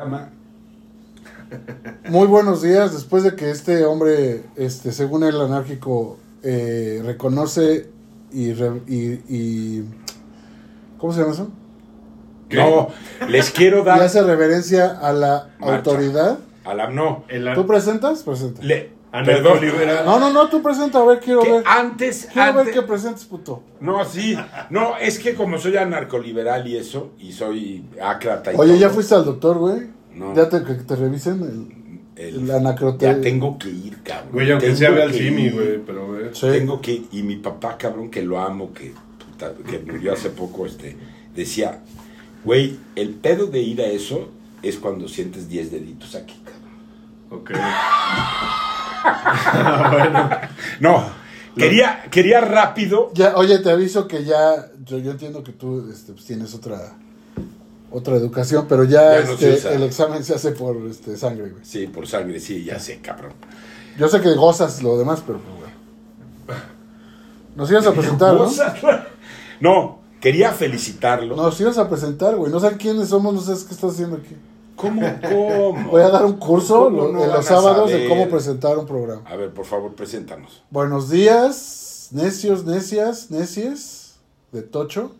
Ama- Muy buenos días. Después de que este hombre, este, según el anárquico, eh, reconoce y, re- y, y- ¿Cómo se llama eso? No, les quiero Y dar hace reverencia a la Marcha. autoridad. a la no. El ¿Tú presentas? Presenta. Le, perdón. No, no, no, tú presenta. A ver, quiero Que ver. antes, Quiero ver antes- que presentes, puto. No, sí. No, es que como soy anarcoliberal y eso, y soy ácrata y Oye, ¿ya fuiste al doctor, güey? No. ¿Ya te, que te revisen el, el- el anacrote? Ya tengo que ir, cabrón. Güey, aunque Tengo sea ve al ir. güey, pero güey. Sí. Tengo que y mi papá, cabrón, que lo amo, que, puta, que murió hace poco, este, decía, güey, el pedo de ir a eso es cuando sientes 10 deditos aquí, cabrón. Ok. bueno. No, quería, quería rápido. Ya, oye, te aviso que ya, yo, yo entiendo que tú este, pues, tienes otra otra educación, pero ya, Ya no se este, el examen se hace por este, sangre, güey. Sí, por sangre, sí, ya sé, cabrón. Yo sé que gozas lo demás, pero pues, bueno. Nos ibas a presentar, ¿no? No, quería felicitarlo. Nos ibas a presentar, güey. No sé quiénes somos, no sabes qué estás haciendo aquí. ¿Cómo? ¿Cómo? Voy a dar un curso ¿Cómo lo- no en los sábados de cómo presentar un programa. A ver, por favor, preséntanos. Buenos días, necios, necias, necies de Tocho.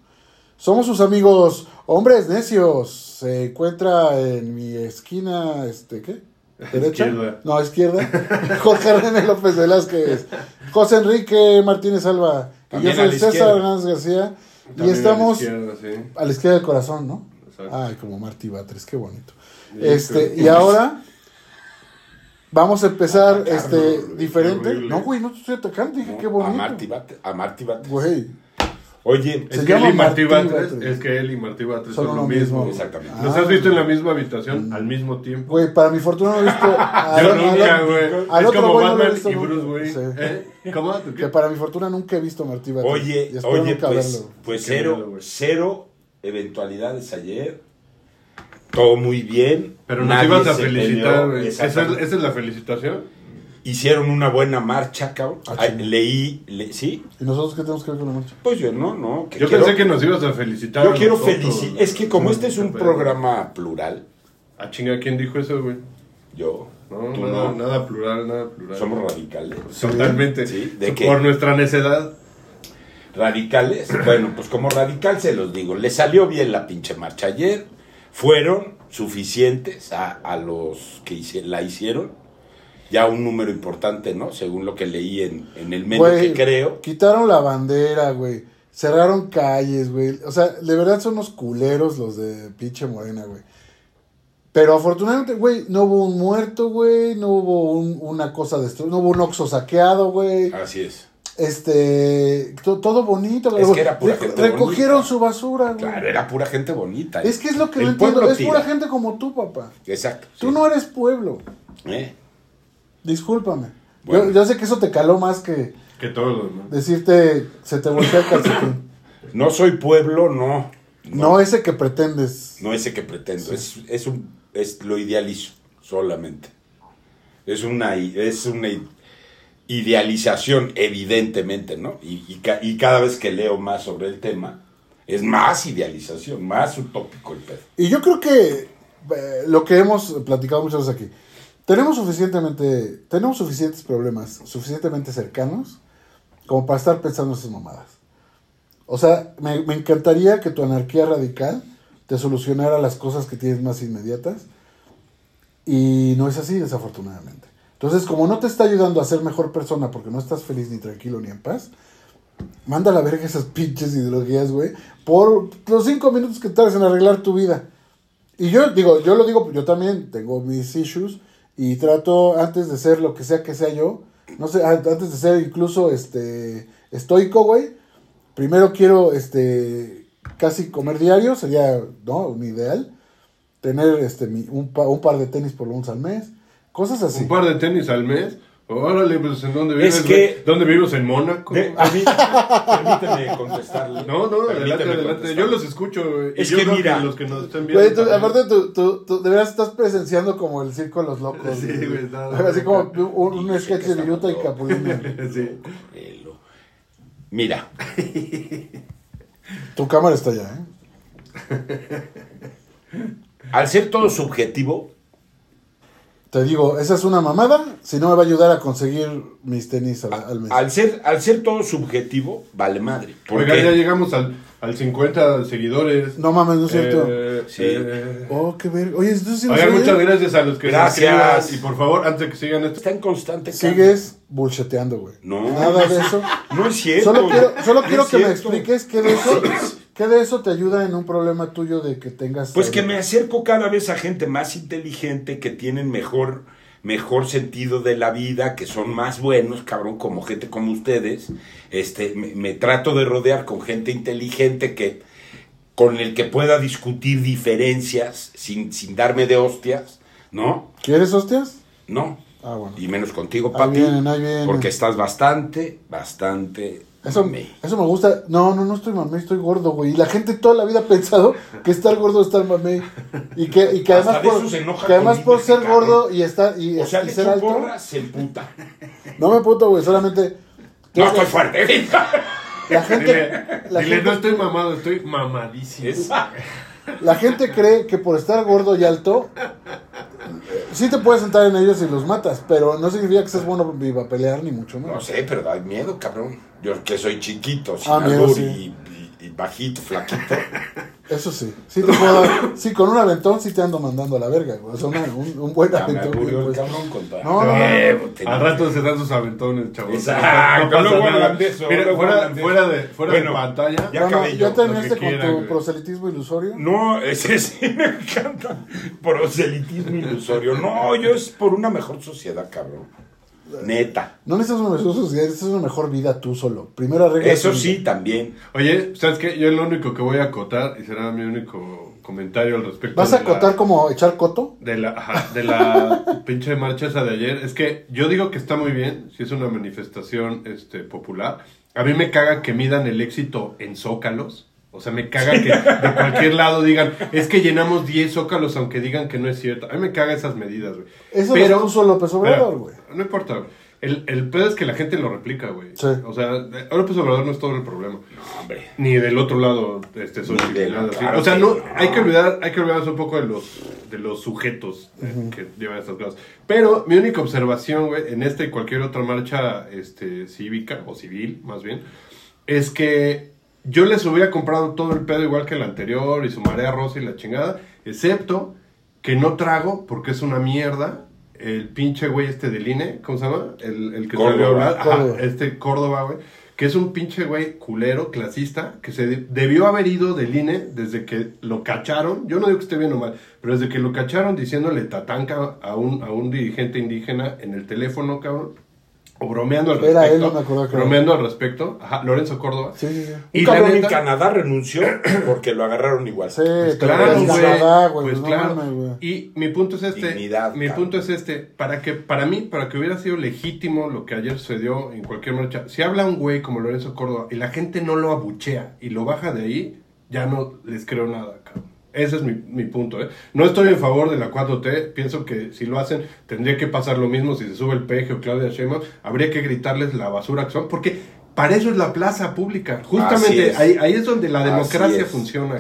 Somos sus amigos hombres necios. Se encuentra en mi esquina, este, ¿qué? ¿Derecha? Izquierda. No, izquierda. Jorge René López Velázquez. José Enrique Martínez Alba. Y yo soy César izquierda. Hernández García. Y También a la estamos sí. a la izquierda del corazón, ¿no? Exacto. Ay, como Martí Batres, qué bonito. Este, y ahora vamos a empezar Ah, este diferente. No, güey, no te estoy atacando, dije qué A bonito. Marty Bates. A Marty Bates. Güey, Oye, Es que él y Martí Martí Batres, Batres. es que él y Martí Batres Son son, lo mismo. mismo. Exactamente. ¿Los Ah. has visto en la misma habitación al mismo tiempo? güey, para mi fortuna no he visto a- Yo a- nunca, a- güey. al Es otro como no Batman visto y. Bruce, güey. Sí. ¿Eh? ¿Cómo? ¿Tú Que qué? para mi fortuna nunca he visto a Martí Batres. oye, oye, pues, pues qué cero, cero eventualidades ayer. Todo muy bien. Pero nos ibas a felicitar, güey. ¿Esa es, esa es la felicitación? Hicieron una buena marcha, cabrón. Ah, leí, le- ¿sí? ¿Y nosotros qué tenemos que ver con la marcha? Pues yo no, no. que Yo quiero- pensé que nos ibas a felicitar. Yo a quiero felicitar. Es que como este es un Pero- programa plural, Ah, chinga, ¿quién dijo eso, güey? yo, No, tú nada, no, nada plural, nada plural. somos radicales. Totalmente. Sí, ¿de qué? Por nuestra necedad. Radicales, bueno, pues como radical se los digo, le salió bien la pinche marcha ayer, fueron suficientes a, a los que hice- la hicieron, ya un número importante, ¿no? Según lo que leí en, en el medio Güey, que creo. Quitaron la bandera, güey. Cerraron calles, güey. O sea, de verdad son unos culeros los de pinche Morena, güey. Pero afortunadamente, güey, no hubo un muerto, güey. No hubo un- una cosa destruida. No hubo un oxo saqueado, güey. Así es. Este. to- todo bonito. Es güey. que era pura Reco- gente recogieron bonita. su basura, güey. Claro, era pura gente bonita. Es que es lo que no entiendo. Es pura gente como tú, papá. Exacto. Tú sí. no eres pueblo. ¿Eh? Discúlpame. Bueno. Yo, yo sé que eso te caló más que Que todos, ¿no? decirte se te voltea el calcetín. No soy pueblo, no. No ese que pretendes. No ese que pretendo, es, es un es lo idealizo solamente. Es una es una idealización evidentemente, ¿no? Y, y ca- y cada vez que leo más sobre el tema es más idealización, más utópico el pedo. Y yo creo que eh, lo que hemos platicado muchas veces aquí, tenemos suficientemente, tenemos suficientes problemas, suficientemente cercanos, como para estar pensando esas mamadas. O sea, me, me encantaría que tu anarquía radical te solucionara las cosas que tienes más inmediatas. Y no es así, desafortunadamente. Entonces, como no te está ayudando a ser mejor persona porque no estás feliz ni tranquilo ni en paz, manda a la verga esas pinches ideologías, güey, por los cinco minutos que tardes en arreglar tu vida. Y yo digo, yo lo digo, yo también tengo mis issues y trato antes de ser lo que sea que sea yo, no sé, an- antes de ser incluso este estoico, güey, primero quiero este casi comer diario, sería, ¿no? Un ideal. Tener este mi- un, un par de tenis por lo menos al mes, cosas así. Un par de tenis al mes. Órale, pues ¿en dónde vives? Es que-? ¿Dónde vives? ¿En Mónaco? De- a mí- permíteme contestarle. No, no, adelante, adelante. Yo los escucho. Y Es yo que creo mira. los que nos están viendo. Güey, tú- aparte, tú, tú, tú de veras estás presenciando como el circo de los locos. Sí, güey, nada, Así como un, un sketch que de Viruta y. Capulina. Sí. Mira, Tu cámara está allá, ¿eh? al ser todo subjetivo, Te digo, esa es una mamada. Si no me va a ayudar a conseguir mis tenis al, al mes. al ser, al ser todo subjetivo, vale madre. Oiga, ya Porque llegamos al, al 50 seguidores. No mames, no es cierto. Eh, Sí. eh, Oh, qué ver. Oye, entonces sí lo Oigan, muchas gracias a los que Gracias. Y por favor, antes de que sigan esto, está en constante cambio. Sigues bullsheteando, güey. No. Nada de eso. No es cierto. Solo quiero, solo No quiero que me cierto. expliques qué de eso, qué de eso te ayuda en un problema tuyo de que tengas. Pues que me acerco cada vez a gente más inteligente, que tienen mejor, mejor sentido de la vida, que son más buenos, cabrón, como gente como ustedes. Este, me, me trato de rodear con gente inteligente que, con el que pueda discutir diferencias sin, sin darme de hostias, ¿no? ¿Quieres hostias? No. Ah, bueno. Y menos contigo, Ahí papi. vienen, ahí vienen. Porque estás bastante, bastante. Eso, mamey. eso me gusta. No, no, no estoy mamey, estoy gordo, güey. Y la gente toda la vida ha pensado que estar gordo es estar mamey. Y que, y que además, de por, que además por ser cabrón. gordo y, estar, y, O sea, y ser alto. porras, se emputa. No me puto, güey. Solamente. No estoy fuerte. La gente, dile, la, dile, gente, no estoy mamado, estoy mamadísimo. Esa. La gente cree que por estar gordo y alto, sí te puedes sentar en ellos y los matas, pero no significa que seas bueno para pelear, ni mucho No menos. sé, pero da miedo, cabrón. Yo que soy chiquito, sin Ah, miedo, albur sí. y, y- bajito, flaquito. Eso sí. Sí te puedo dar- Sí, con un aventón sí te ando mandando a la verga, güey. O sea, una- un, un buen Ya me aventón. aburrió pues. cabrón con toda- No, no, no, Eh, no. tenía- Al rato se dan sus aventones, chavos. Exacto, pasa nada. eso, Mira, fuera, de fuera de, fuera Bueno, de pantalla. ya Bueno, ¿Ya terminaste con tu güey. proselitismo ilusorio? No, ese sí me encanta. Proselitismo ilusorio. No, yo es por una mejor sociedad, cabrón. Neta. No necesitas una mejor sociedad, necesitas una mejor vida tú solo. Primero arregla Eso sí, vida. también. Oye, ¿sabes qué? Yo lo único que voy a acotar, y será mi único comentario al respecto. ¿Vas a la- acotar como echar coto? De la, ajá, de la pinche marcha esa de ayer. Es que yo digo que está muy bien, si es una manifestación este, popular. A mí me caga que midan el éxito en zócalos. O sea, me caga que de cualquier lado digan, es que llenamos 10 zócalos aunque digan que no es cierto. A mí me caga esas medidas, güey. Eso lo puso López Obrador, güey. No importa, güey. El, el pedo es que la gente lo replica, güey. Sí. O sea, López Obrador no es todo el problema. No, hombre. Ni del otro lado, este, la- nada claro O sea, no. hay que olvidar, hay que olvidarse un poco de los, de los sujetos eh, que llevan estas cosas. Pero mi única observación, güey, en esta y cualquier otra marcha este, cívica, o civil, más bien, es que yo les hubiera comprado todo el pedo igual que el anterior y su marea rosa y la chingada, excepto que no trago porque es una mierda. El pinche güey este del INE, ¿cómo se llama? El, el que Córdoba. salió a hablar. Ajá, Córdoba. este Córdoba, güey, que es un pinche güey culero, clasista, que se de- debió haber ido del INE desde que lo cacharon. Yo no digo que esté bien o mal, pero desde que lo cacharon diciéndole tatanca a un, a un dirigente indígena en el teléfono, cabrón. O bromeando al Era respecto. él, no me acuerdo que era. bromeando al respecto. Ajá, Lorenzo Córdoba. Sí, sí, sí. Y cabrón en Canadá renunció porque lo agarraron igual. Sí, Pues claro, güey. Canadá. Pues no claro. mames. Y mi punto es este. Dignidad, mi cabrón. punto es este. Para que, para mí, para que hubiera sido legítimo lo que ayer sucedió en cualquier marcha, si habla un güey como Lorenzo Córdoba y la gente no lo abuchea y lo baja de ahí, ya no les creo nada, cabrón. Ese es mi, mi punto, ¿eh? No estoy en favor de la 4T. Pienso que si lo hacen, tendría que pasar lo mismo si se sube el peje o Claudia Sheinbaum. Habría que gritarles la basura que son, porque para eso es la plaza pública. Justamente es. ahí, ahí es donde la democracia funciona.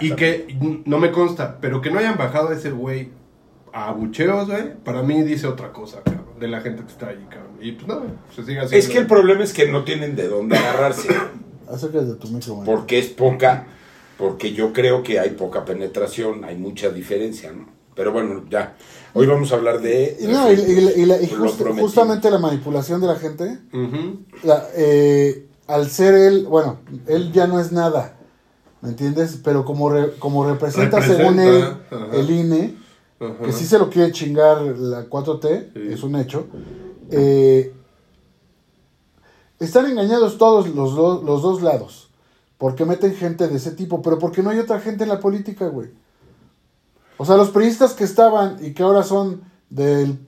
Y que no me consta, pero que no hayan bajado a ese güey a bucheos, güey, para mí dice otra cosa, cabrón, de la gente que está ahí, cabrón. Y pues no, se sigue haciendo. Es que el problema es que no tienen de dónde agarrarse. Acércate de tu micro. Porque es poca, porque yo creo que hay poca penetración, hay mucha diferencia, ¿no? Pero bueno, ya. Hoy vamos a hablar de... No, y, y- y la- y just- justamente la manipulación de la gente, la- eh, al ser él, bueno, él ya no es nada, ¿me entiendes? Pero como, re- como representa, Representa, según él el INE, que sí se lo quiere chingar la 4T, Sí. es un hecho, eh, están engañados todos los, do- los dos lados, porque meten gente de ese tipo, pero porque no hay otra gente en la política, güey. O sea, los priistas que estaban y que ahora son del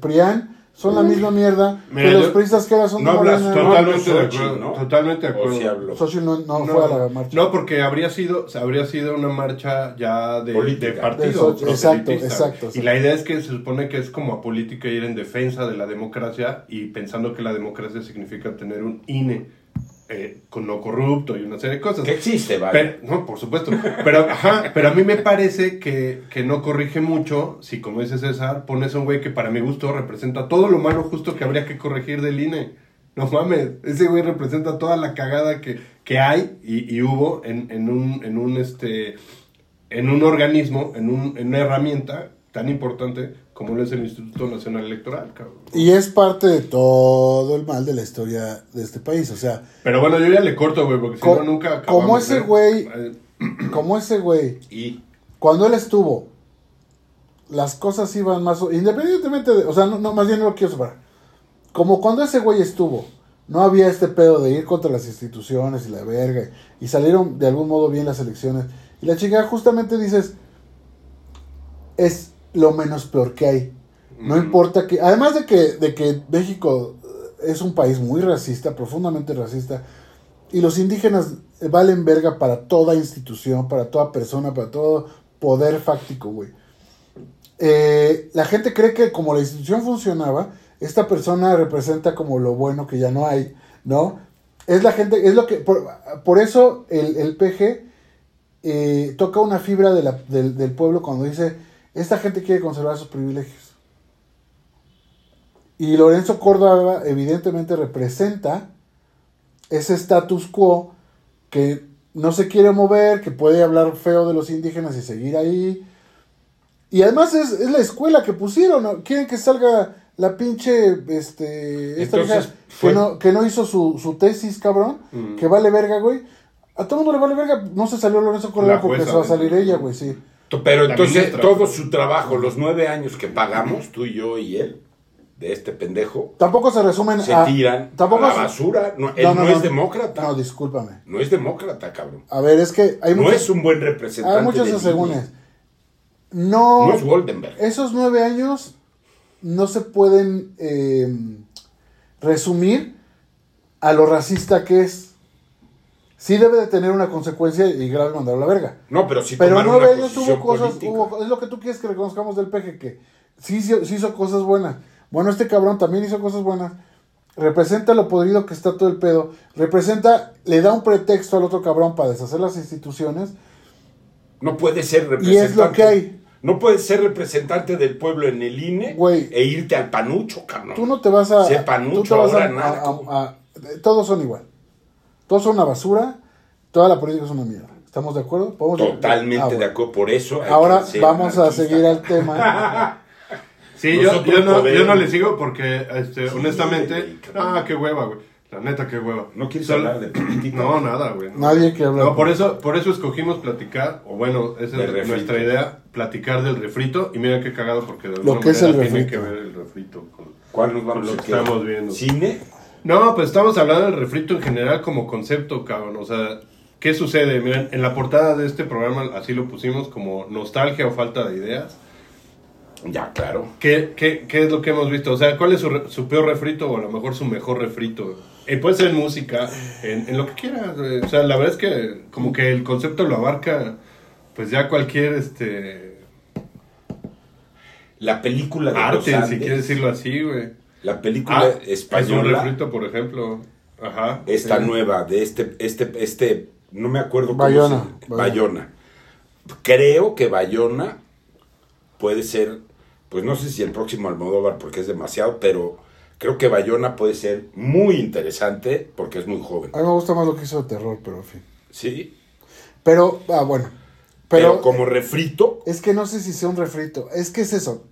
PRIAN son la misma mierda Mira, que los priistas que ahora son no de hablas Morena. Totalmente de Xochitl, acuerdo, ¿no? totalmente de O acuerdo. sí habló. Xochitl no, no fue a la marcha. No, porque habría sido, habría sido una marcha ya de, Política. de De partido. Exacto, exacto, sí. Y la idea es que se supone que es como a política ir en defensa de la democracia y pensando que la democracia significa tener un INE eh, con no corrupto y una serie de cosas. Que existe, vale. Pero, no, por supuesto. Pero, ajá, pero a mí me parece que, que no corrige mucho si, como dice César, pones a un güey que para mi gusto representa todo lo malo justo que habría que corregir del INE. No mames, ese güey representa toda la cagada que, que hay y, y hubo en, en, un, en, un, este, en un organismo, en, un, en una herramienta tan importante como lo es el Instituto Nacional Electoral, cabrón. Y es parte de todo el mal de la historia de este país. O sea, Pero bueno, yo ya le corto, güey, porque si no nunca como ese güey- Eh, como ese güey, Y cuando él estuvo, las cosas iban más. Independientemente de. O sea, no, no, más bien no lo quiero separar. Como cuando ese güey estuvo, no había este pedo de ir contra las instituciones y la verga. Y salieron de algún modo bien las elecciones. Y la chica justamente dices. Es lo menos peor que hay. No importa que. Además de que, de que México eh, es un país muy racista, profundamente racista. Y los indígenas valen verga para toda institución, para toda persona, para todo poder fáctico, güey. Eh, la gente cree que como la institución funcionaba, esta persona representa como lo bueno que ya no hay, ¿no? Es la gente, es lo que, por, por eso el, el PG eh, toca una fibra de la- del, del pueblo cuando dice, esta gente quiere conservar sus privilegios. Y Lorenzo Córdoba evidentemente representa ese status quo que no se quiere mover, que puede hablar feo de los indígenas y seguir ahí. Y además es, es la escuela que pusieron, ¿no? Quieren que salga la pinche, este, esta Entonces, vieja fue- que, no, que no hizo su, su tesis, cabrón, que vale verga, güey. A todo el mundo le vale verga, no se salió Lorenzo Córdoba porque se va a salir ella, güey, sí. Pero La entonces ministra. todo su trabajo, los nueve años que pagamos, tú y yo y él, de este pendejo, Tampoco se resumen se a... tiran tampoco a la basura. No, él no, es demócrata. No, No, discúlpame. es demócrata, cabrón. A ver, es que hay No muchos, es un buen representante. hay muchos asegúnes. No, No es Goldenberg. esos nueve años no se pueden eh, resumir a lo racista que es. Sí debe de tener una consecuencia y grave mandarlo a la verga. No, pero sí Pero nueve una años tuvo cosas, hubo- es lo que tú quieres que reconozcamos del peje, que sí, sí, sí hizo cosas buenas. Bueno, este cabrón también hizo cosas buenas. Representa lo podrido que está todo el pedo. Representa, le da un pretexto al otro cabrón para deshacer las instituciones. No puede ser Y representante. es lo que hay. No puedes ser representante del pueblo en el INE Güey. e irte al panucho, cabrón. Tú no te vas a. Sé panucho, tú te vas a- ahora a- narco. a- a- todos son igual. Todos son una basura. Toda la política es una mierda. ¿Estamos de acuerdo? ¿Podemos- Totalmente Ah, bueno. de acuerdo. Por eso. hay Ahora que vamos a seguir al tema. Sí, yo, yo, no, yo no le sigo porque, este, Sí, honestamente, ah, qué hueva, güey. La neta, qué hueva. ¿No quieres hablar de política? No, nada, güey. Nadie quiere hablar. No, por eso, por eso escogimos platicar, o bueno, esa es refrito. nuestra idea, platicar del refrito. Y mira qué cagado porque de Lo alguna que es el manera tiene refrito. que ver el refrito con... ¿Cuál nos vamos Lo que estamos viendo. ¿Cine? No, pues estamos hablando del refrito en general como concepto, cabrón. O sea, ¿qué sucede? Miren, en la portada de este programa así lo pusimos como nostalgia o falta de ideas. Ya, claro. ¿Qué, qué, qué es lo que hemos visto? O sea, ¿cuál es su, re- su peor refrito o a lo mejor su mejor refrito? Eh, puede ser en música, en, en lo que quieras. O sea, la verdad es que como que el concepto lo abarca pues ya cualquier este La película de los arte, si Andes, quieres decirlo así, güey. La película Ah, es un española, refrito, por ejemplo. Ajá. esta Sí. nueva, de este, este, este, no me acuerdo cómo Bayona, se- Bayona. Bayona. Creo que Bayona puede ser, pues no sé si el próximo Almodóvar porque es demasiado, pero creo que Bayona puede ser muy interesante porque es muy joven. A mí me gusta más lo que hizo de terror, pero en fin. Sí, Pero, ah, bueno. pero, Pero, como refrito, es que no sé si sea un refrito. Es que es eso.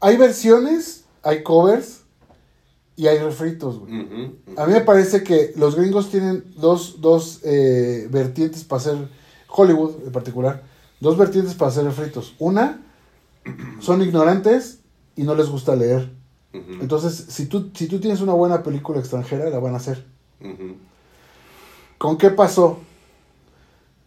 Hay versiones, hay covers y hay refritos, güey. A mí me parece que los gringos tienen dos, dos eh, vertientes para hacer, Hollywood en particular, dos vertientes para hacer refritos. Una, son ignorantes y no les gusta leer. Entonces, si tú, si tú tienes una buena película extranjera, la van a hacer. ¿Con qué pasó?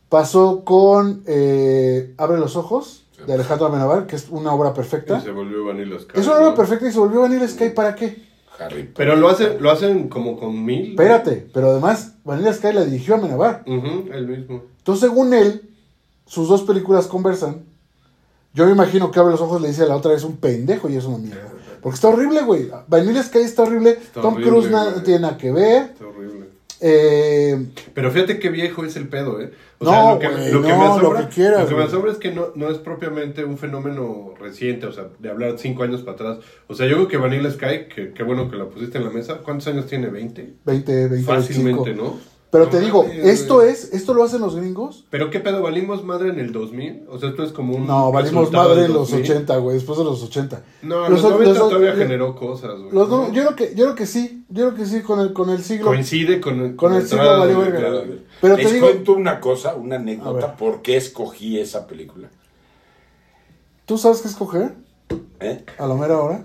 Pasó con eh, Abre los Ojos, de Alejandro Amenábar, que es una obra Y perfecta. se volvió Vanilla Sky. Es una obra ¿no? perfecta y se volvió Vanilla Sky, ¿para qué? Harry. Pero lo hacen, lo hacen como con mil. Espérate, pero además Vanilla Sky la dirigió Amenábar. Ujú, el mismo. Entonces, según él, sus dos películas conversan. Yo me imagino que Abre los Ojos le dice a la otra vez un pendejo y es una mierda. Porque está horrible, güey. Vanilla Sky está horrible. Tom horrible, Cruise nada, tiene nada que ver. Está horrible. Eh, Pero fíjate qué viejo es el pedo, ¿eh? O No, sea, lo que, güey, lo que no, me lo asombra, que quieras, lo que me asombra es que no, no es propiamente un fenómeno reciente, o sea, de hablar cinco años para atrás. O sea, yo creo que Vanilla Sky, que qué bueno que la pusiste en la mesa, ¿cuántos años tiene? ¿20? 20, 20, Fácilmente, 25. ¿no? Pero No te digo, mames, esto güey. es, esto lo hacen los gringos. ¿Pero qué pedo? ¿Valimos madre en el 2000? O sea, esto es como un. No, valimos madre en los 2000. 80, güey, después de los 80. No, Los- los, 90 los- todavía los- generó cosas, güey. Los no- yo creo que, yo creo que sí, yo creo que sí con el, con el siglo. Coincide con el, Con el la siglo valió de- verga. Pero Les te digo- cuento una cosa, una anécdota, por qué escogí esa película. ¿Tú sabes qué escoger? ¿Eh? A la mera hora.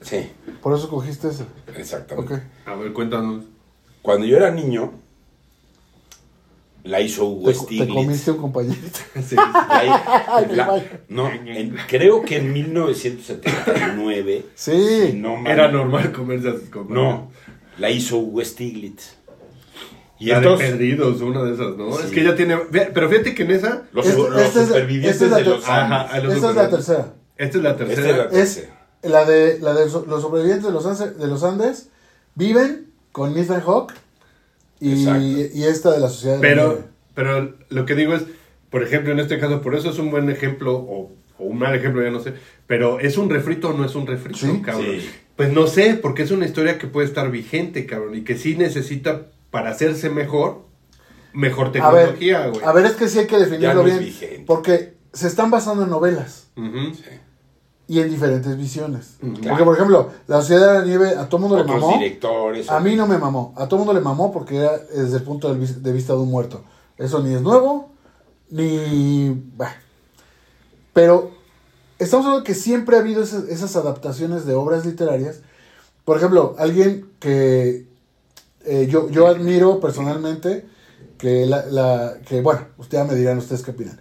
Sí, Por eso cogiste esa. exactamente. Ok. A ver, cuéntanos. Cuando yo era niño, la hizo Hugo Te, te Stiglitz. comiste un compañerito. Sí. La- la- no, en- creo que en 1979. Sí. no mal- Era normal comerse a sus compañeros. No, la hizo Hugo Stiglitz. Y La entonces, de perdidos, una de esas, ¿no? Sí. Es que ella tiene. Pero fíjate que en esa. los, Este- los esta es la- supervivientes esta es la de los Ajá, Andes. a los Esa es la tercera. Esta es la Esta tercera. es la Es tercera. la de, la de los sobrevivientes de los, Andes, de los Andes viven con Ethan Hawke y, esta de la sociedad de la Pero, nieve. pero lo que digo es, por ejemplo, en este caso, por eso es un buen ejemplo, o, o un mal ejemplo, ya no sé, pero ¿es un refrito o no es un refrito, Sí. cabrón? Sí. Pues no sé, porque es una historia que puede estar vigente, cabrón, y que sí necesita, para hacerse mejor, mejor A ver, tecnología, güey. a ver, es que sí hay que Ya definirlo no bien. vigente. Porque se están basando en novelas Ujú. Y en diferentes visiones. Ujú. Porque, por ejemplo, La Sociedad de la Nieve a todo mundo le mamó. directores. A mí no me mamó. A todo mundo le mamó porque era desde el punto de vis- de vista de un muerto. Eso ni es nuevo, ni... bah. Pero estamos hablando que siempre ha habido esas, esas adaptaciones de obras literarias. Por ejemplo, alguien que eh, yo, yo admiro personalmente, que, la, la- que, bueno, ustedes ya me dirán ustedes qué opinan.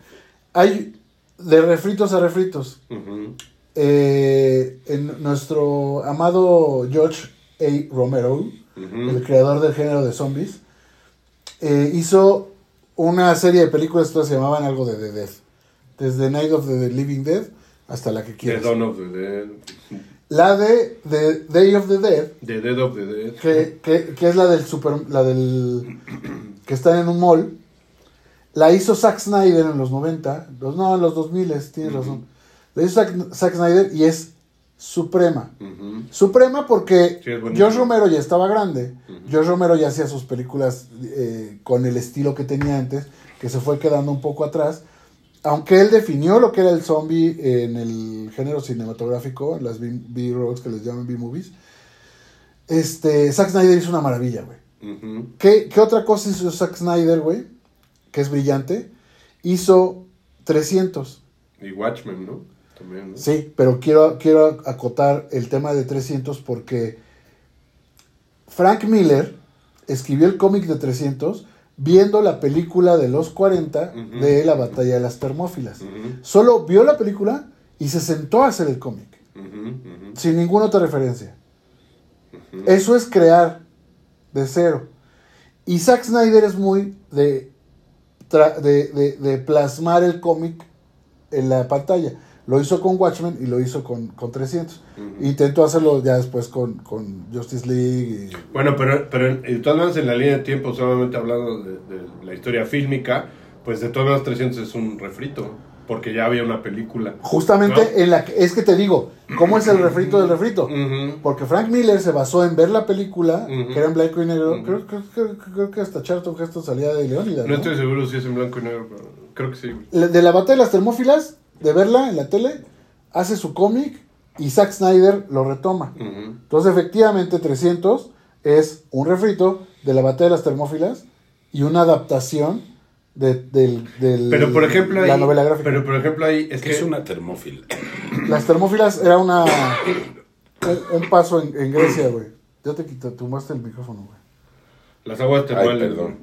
Hay de refritos a refritos. Ujú. Eh, en nuestro amado George A. Romero, el creador del género de zombies, eh, hizo una serie de películas que se llamaban algo de The Dead. Desde Night of the Living Dead hasta la que The quieras. Dawn of the Dead. La de The Day of the Dead, The Dead of the Dead. que, que- que es la del super, la del que está en un mall, la hizo Zack Snyder en los 90, los, no, en los 2000, tienes razón. Hizo Zack, Zack Snyder y es suprema. Suprema porque Sí. George Romero ya estaba grande. George Romero ya hacía sus películas eh, con el estilo que tenía antes, que se fue quedando un poco atrás. Aunque él definió lo que era el zombie en el género cinematográfico, en las B-rolls que les llaman B-movies, este, Zack Snyder hizo una maravilla, güey. ¿Qué, qué otra cosa hizo Zack Snyder, güey? Que es brillante. Hizo 300. Y Watchmen, ¿no? También, ¿no? Sí, pero quiero, quiero acotar el tema de 300 porque Frank Miller escribió el cómic de 300 viendo la película de los 40 Ujú. de la batalla de las termófilas. Solo vio la película y se sentó a hacer el cómic, sin ninguna otra referencia. Eso es crear de cero. Y Zack Snyder es muy de, de- de plasmar el cómic en la pantalla. Lo hizo con Watchmen y lo hizo con, con 300. Ujú. Intentó hacerlo ya después con, con Justice League. y- Bueno, pero, pero en- de todas maneras en la línea de tiempo, solamente hablando de, de la historia fílmica, pues de todas maneras 300 es un refrito, porque ya había una película. Justamente ¿No? en la que, es que te digo, ¿cómo es el refrito del refrito? Ujú. Porque Frank Miller se basó en ver la película, Ujú. que era en blanco y negro. Creo, creo- creo- creo que hasta Charlton Heston salía de Leónidas. No ¿no? estoy seguro si es en blanco y negro, pero creo que sí. De la batalla de las termófilas, de verla en la tele, hace su cómic y Zack Snyder lo retoma. Entonces, efectivamente, 300 es un refrito de la batalla de las termófilas y una adaptación de, del, del- Pero por ejemplo ahí, la novela gráfica. pero por ejemplo ahí es que que es una termófila. Las termófilas era una un, un paso en, en Grecia, güey. Ya te quitaste, tomaste el micrófono, güey. las aguas termales. perdón.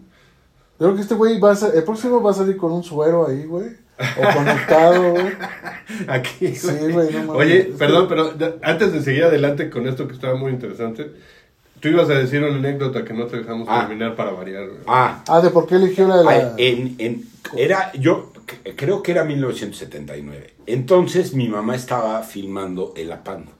Yo creo que este güey va a ser, el próximo va a salir con un suero ahí, güey. O conectado, güey. Aquí. Sí, güey, no. Oye, perdón, pero antes de seguir adelante con esto que estaba muy interesante, tú ibas a decir una anécdota que no te dejamos Ah. terminar para variar. güey. Ah, Ah, de por qué eligió la de la. Ay, en, en- era, yo creo que era 1979. Entonces mi mamá estaba filmando El Apando.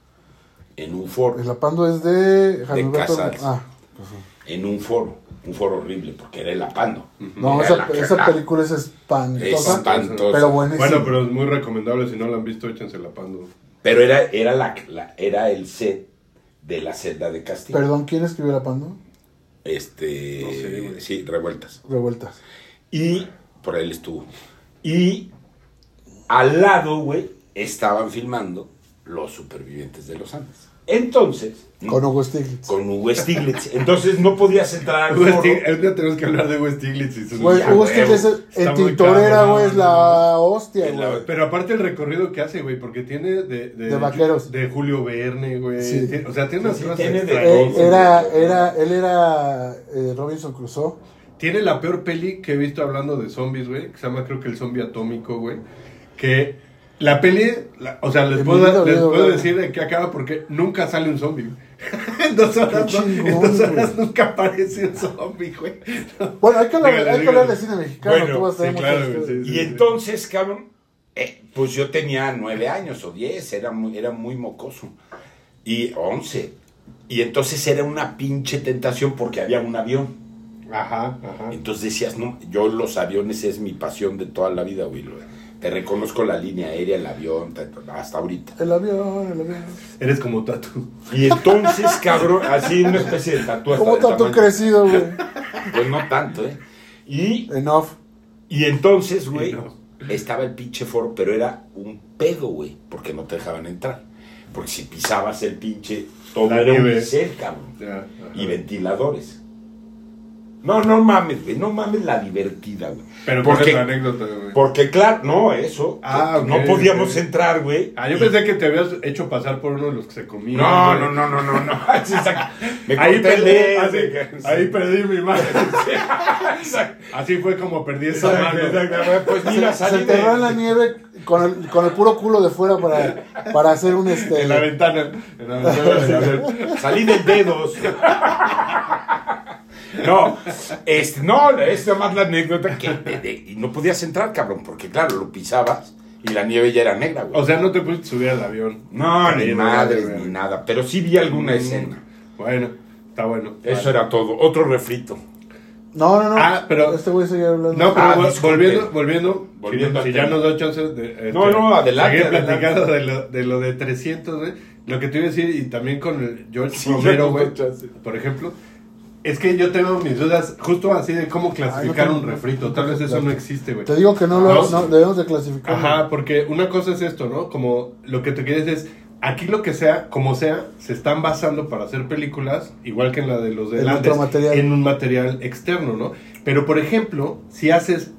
en un foro. El apando es de De Casals. Ah, pues, En un foro. Un foro horrible, porque era el apando. no, esa, esa la- película es espantosa. Espantosa. Pero buenísima. Bueno, pero es muy recomendable. Si no la han visto, échense la pando. Pero era, era, la, la- era el set de la celda de castigo. Perdón, ¿quién escribió el apando? Este. No sé, güey. sí, revueltas. Revueltas. Y por él estuvo. Y al lado, güey, estaban filmando Los Supervivientes de los Andes. Entonces, Con Hugo Stiglitz. con Hugo Stiglitz. Entonces no podías entrar al Hugo foro. Un día tenemos que hablar de West Stiglitz y sus- Güey, Hugo Stiglitz es- en Tintorera, güey, es la hostia, güey. Pero aparte el recorrido que hace, güey, porque tiene de... De, De vaqueros. De Julio Verne, güey. Sí. Tiene- O sea, tiene unas Sí, cosas tiene de. Eh, era, era, él era eh, Robinson Crusoe. Tiene la peor peli que he visto hablando de zombies, güey, que se llama creo que el zombie atómico, güey. Que la peli, la- o sea, les puedo, vida les puedo hablado. decir de qué acaba porque nunca sale un zombie. en dos horas, en dos horas nunca aparece un zombie, güey. Bueno, hay que hablar, Dígale, hay que hablar de cine mexicano. Bueno, tú vas a sí, tener claro, güey, sí. Y entonces, cabrón, eh, pues yo tenía nueve años o diez, era muy, era muy mocoso. Y once. Y entonces era una pinche tentación porque había un avión. Ajá, ajá. Entonces decías, no, yo los aviones es mi pasión de toda la vida, güey. Te reconozco la línea aérea, el avión, ta- ta- hasta ahorita. El avión, el avión. Eres como Tatu. Y entonces, cabrón, así una especie de tatuaje. ¿Cómo tanto crecido, güey? Pues no tanto, ¿eh? Y, Enough. y entonces, güey, estaba el pinche foro, pero era un pedo, güey, porque no te dejaban entrar. Porque si pisabas el pinche, todo era un. Ya, ajá. Y ventiladores. No, no mames, güey, no mames la divertida, güey. Pero ¿cuál porque, la anécdota, güey? porque claro, no, eso. Ah, que ok, no podíamos entrar, güey. Ah, yo Y- pensé que te habías hecho pasar por uno de los que se comían. No, no, no, no, no, no. Me Ahí perdí, así, ahí perdí mi. Exacto. Así fue como perdí esa mano. Pues mira, Se salí enterró en la nieve con el, con el puro culo de fuera para, para hacer un este. En la ventana. En la ventana salí de dedos. No, este, no, es nada más la anécdota que de- de- y no podías entrar, cabrón, porque claro, lo pisabas y la nieve ya era negra, güey. O sea, no te pudiste subir al avión. no, ni madres, ni nada, pero sí vi alguna Mm, escena. Bueno, está bueno. Eso era todo. Otro refrito. No, no, no. Ah, pero- Este güey seguía hablando. No, pero Ah, vol- disculpe. volviendo, volviendo, Volviendo si, ya nos da chance de, este, No, no, adelante, seguir adelante. platicando de lo, de lo de 300, güey. Lo que te iba a decir, y también con el George Sí, Romero, güey, por ejemplo, es que yo tengo mis dudas justo así de cómo clasificar Ay, no un refrito. Tal vez eso no existe, güey. Te digo que no lo No, debemos de clasificar. Ajá, porque una cosa es esto, ¿no? Como lo que te quieres es, aquí lo que sea, como sea, se están basando para hacer películas, igual que en la de los de En Landes, en un material externo, ¿no? Pero, por ejemplo, si haces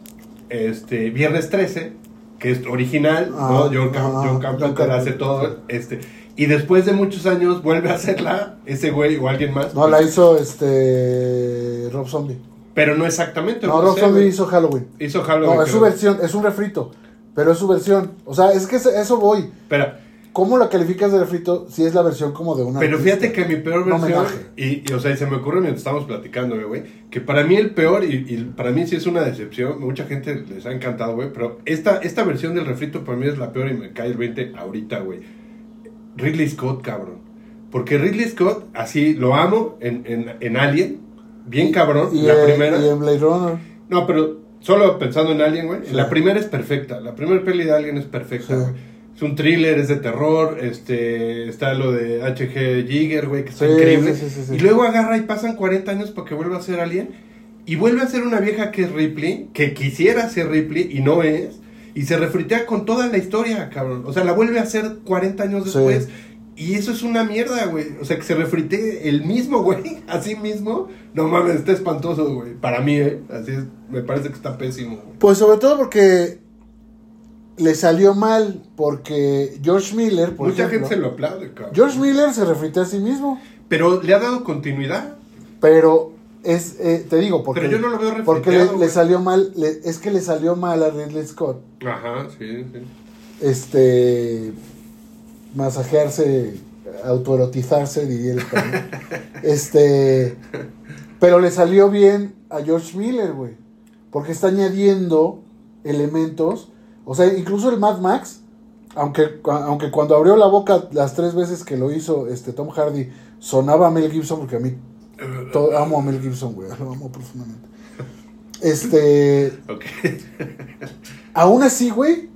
este Viernes 13, que es original, Ah, ¿no? John, Cam- ah, John Carpenter Carpenter, hace todo, este... Y después de muchos años vuelve a hacerla ese güey o alguien más. No, la hizo este. Rob Zombie. Pero no exactamente. No, Rob Zombie hizo Halloween. Hizo Halloween. No, es su pero- versión, es un refrito. Pero es su versión. O sea, es que eso voy. Espera, ¿Cómo la calificas de refrito si es la versión como de una. Pero artista? fíjate que mi peor versión, y, y, o sea, y se me ocurre mientras estamos platicando, güey, que para mí el peor, y, y para mí sí es una decepción, mucha gente les ha encantado, güey, pero esta, esta versión del refrito para mí es la peor y me cae el 20 ahorita, güey. Ridley Scott, cabrón. Porque Ridley Scott, así, lo amo en, en, en Alien, bien cabrón, Y, la eh, primera. y en Blade Runner. No, pero solo pensando en Alien, güey. Sí. La primera es perfecta. La primera peli de Alien es perfecta, Sí. Es un thriller, es de terror. Este, está lo de H.G. Giger, güey, que está Sí, increíble. Y luego agarra y pasan 40 años para que vuelva a ser Alien. Y vuelve a ser una vieja que es Ripley, que quisiera ser Ripley y no es. Y se refritea con toda la historia, cabrón. O sea, la vuelve a hacer 40 años Sí. después. Y eso es una mierda, güey. O sea, que se refritee el mismo, güey. Así mismo. No mames, está espantoso, güey. Para mí, ¿eh? Así es. Me parece que está pésimo, güey. Pues sobre todo porque le salió mal. Porque George Miller, por Mucha ejemplo, gente se lo aplaude, cabrón. George Miller se refrite a sí mismo. Pero le ha dado continuidad. Pero es, eh, te digo, porque, Pero yo no lo veo porque le, salió mal, le- es que le salió mal a Ridley Scott, Ajá, sí, sí. este, masajearse, autoerotizarse, diría el español. este, pero le salió bien a George Miller, güey, porque está añadiendo elementos, o sea, incluso el Mad Max aunque, aunque cuando abrió la boca las tres veces que lo hizo este Tom Hardy, sonaba a Mel Gibson, porque a mí amo a Mel Gibson, güey, lo amo profundamente. Este, Ok. aún así, güey,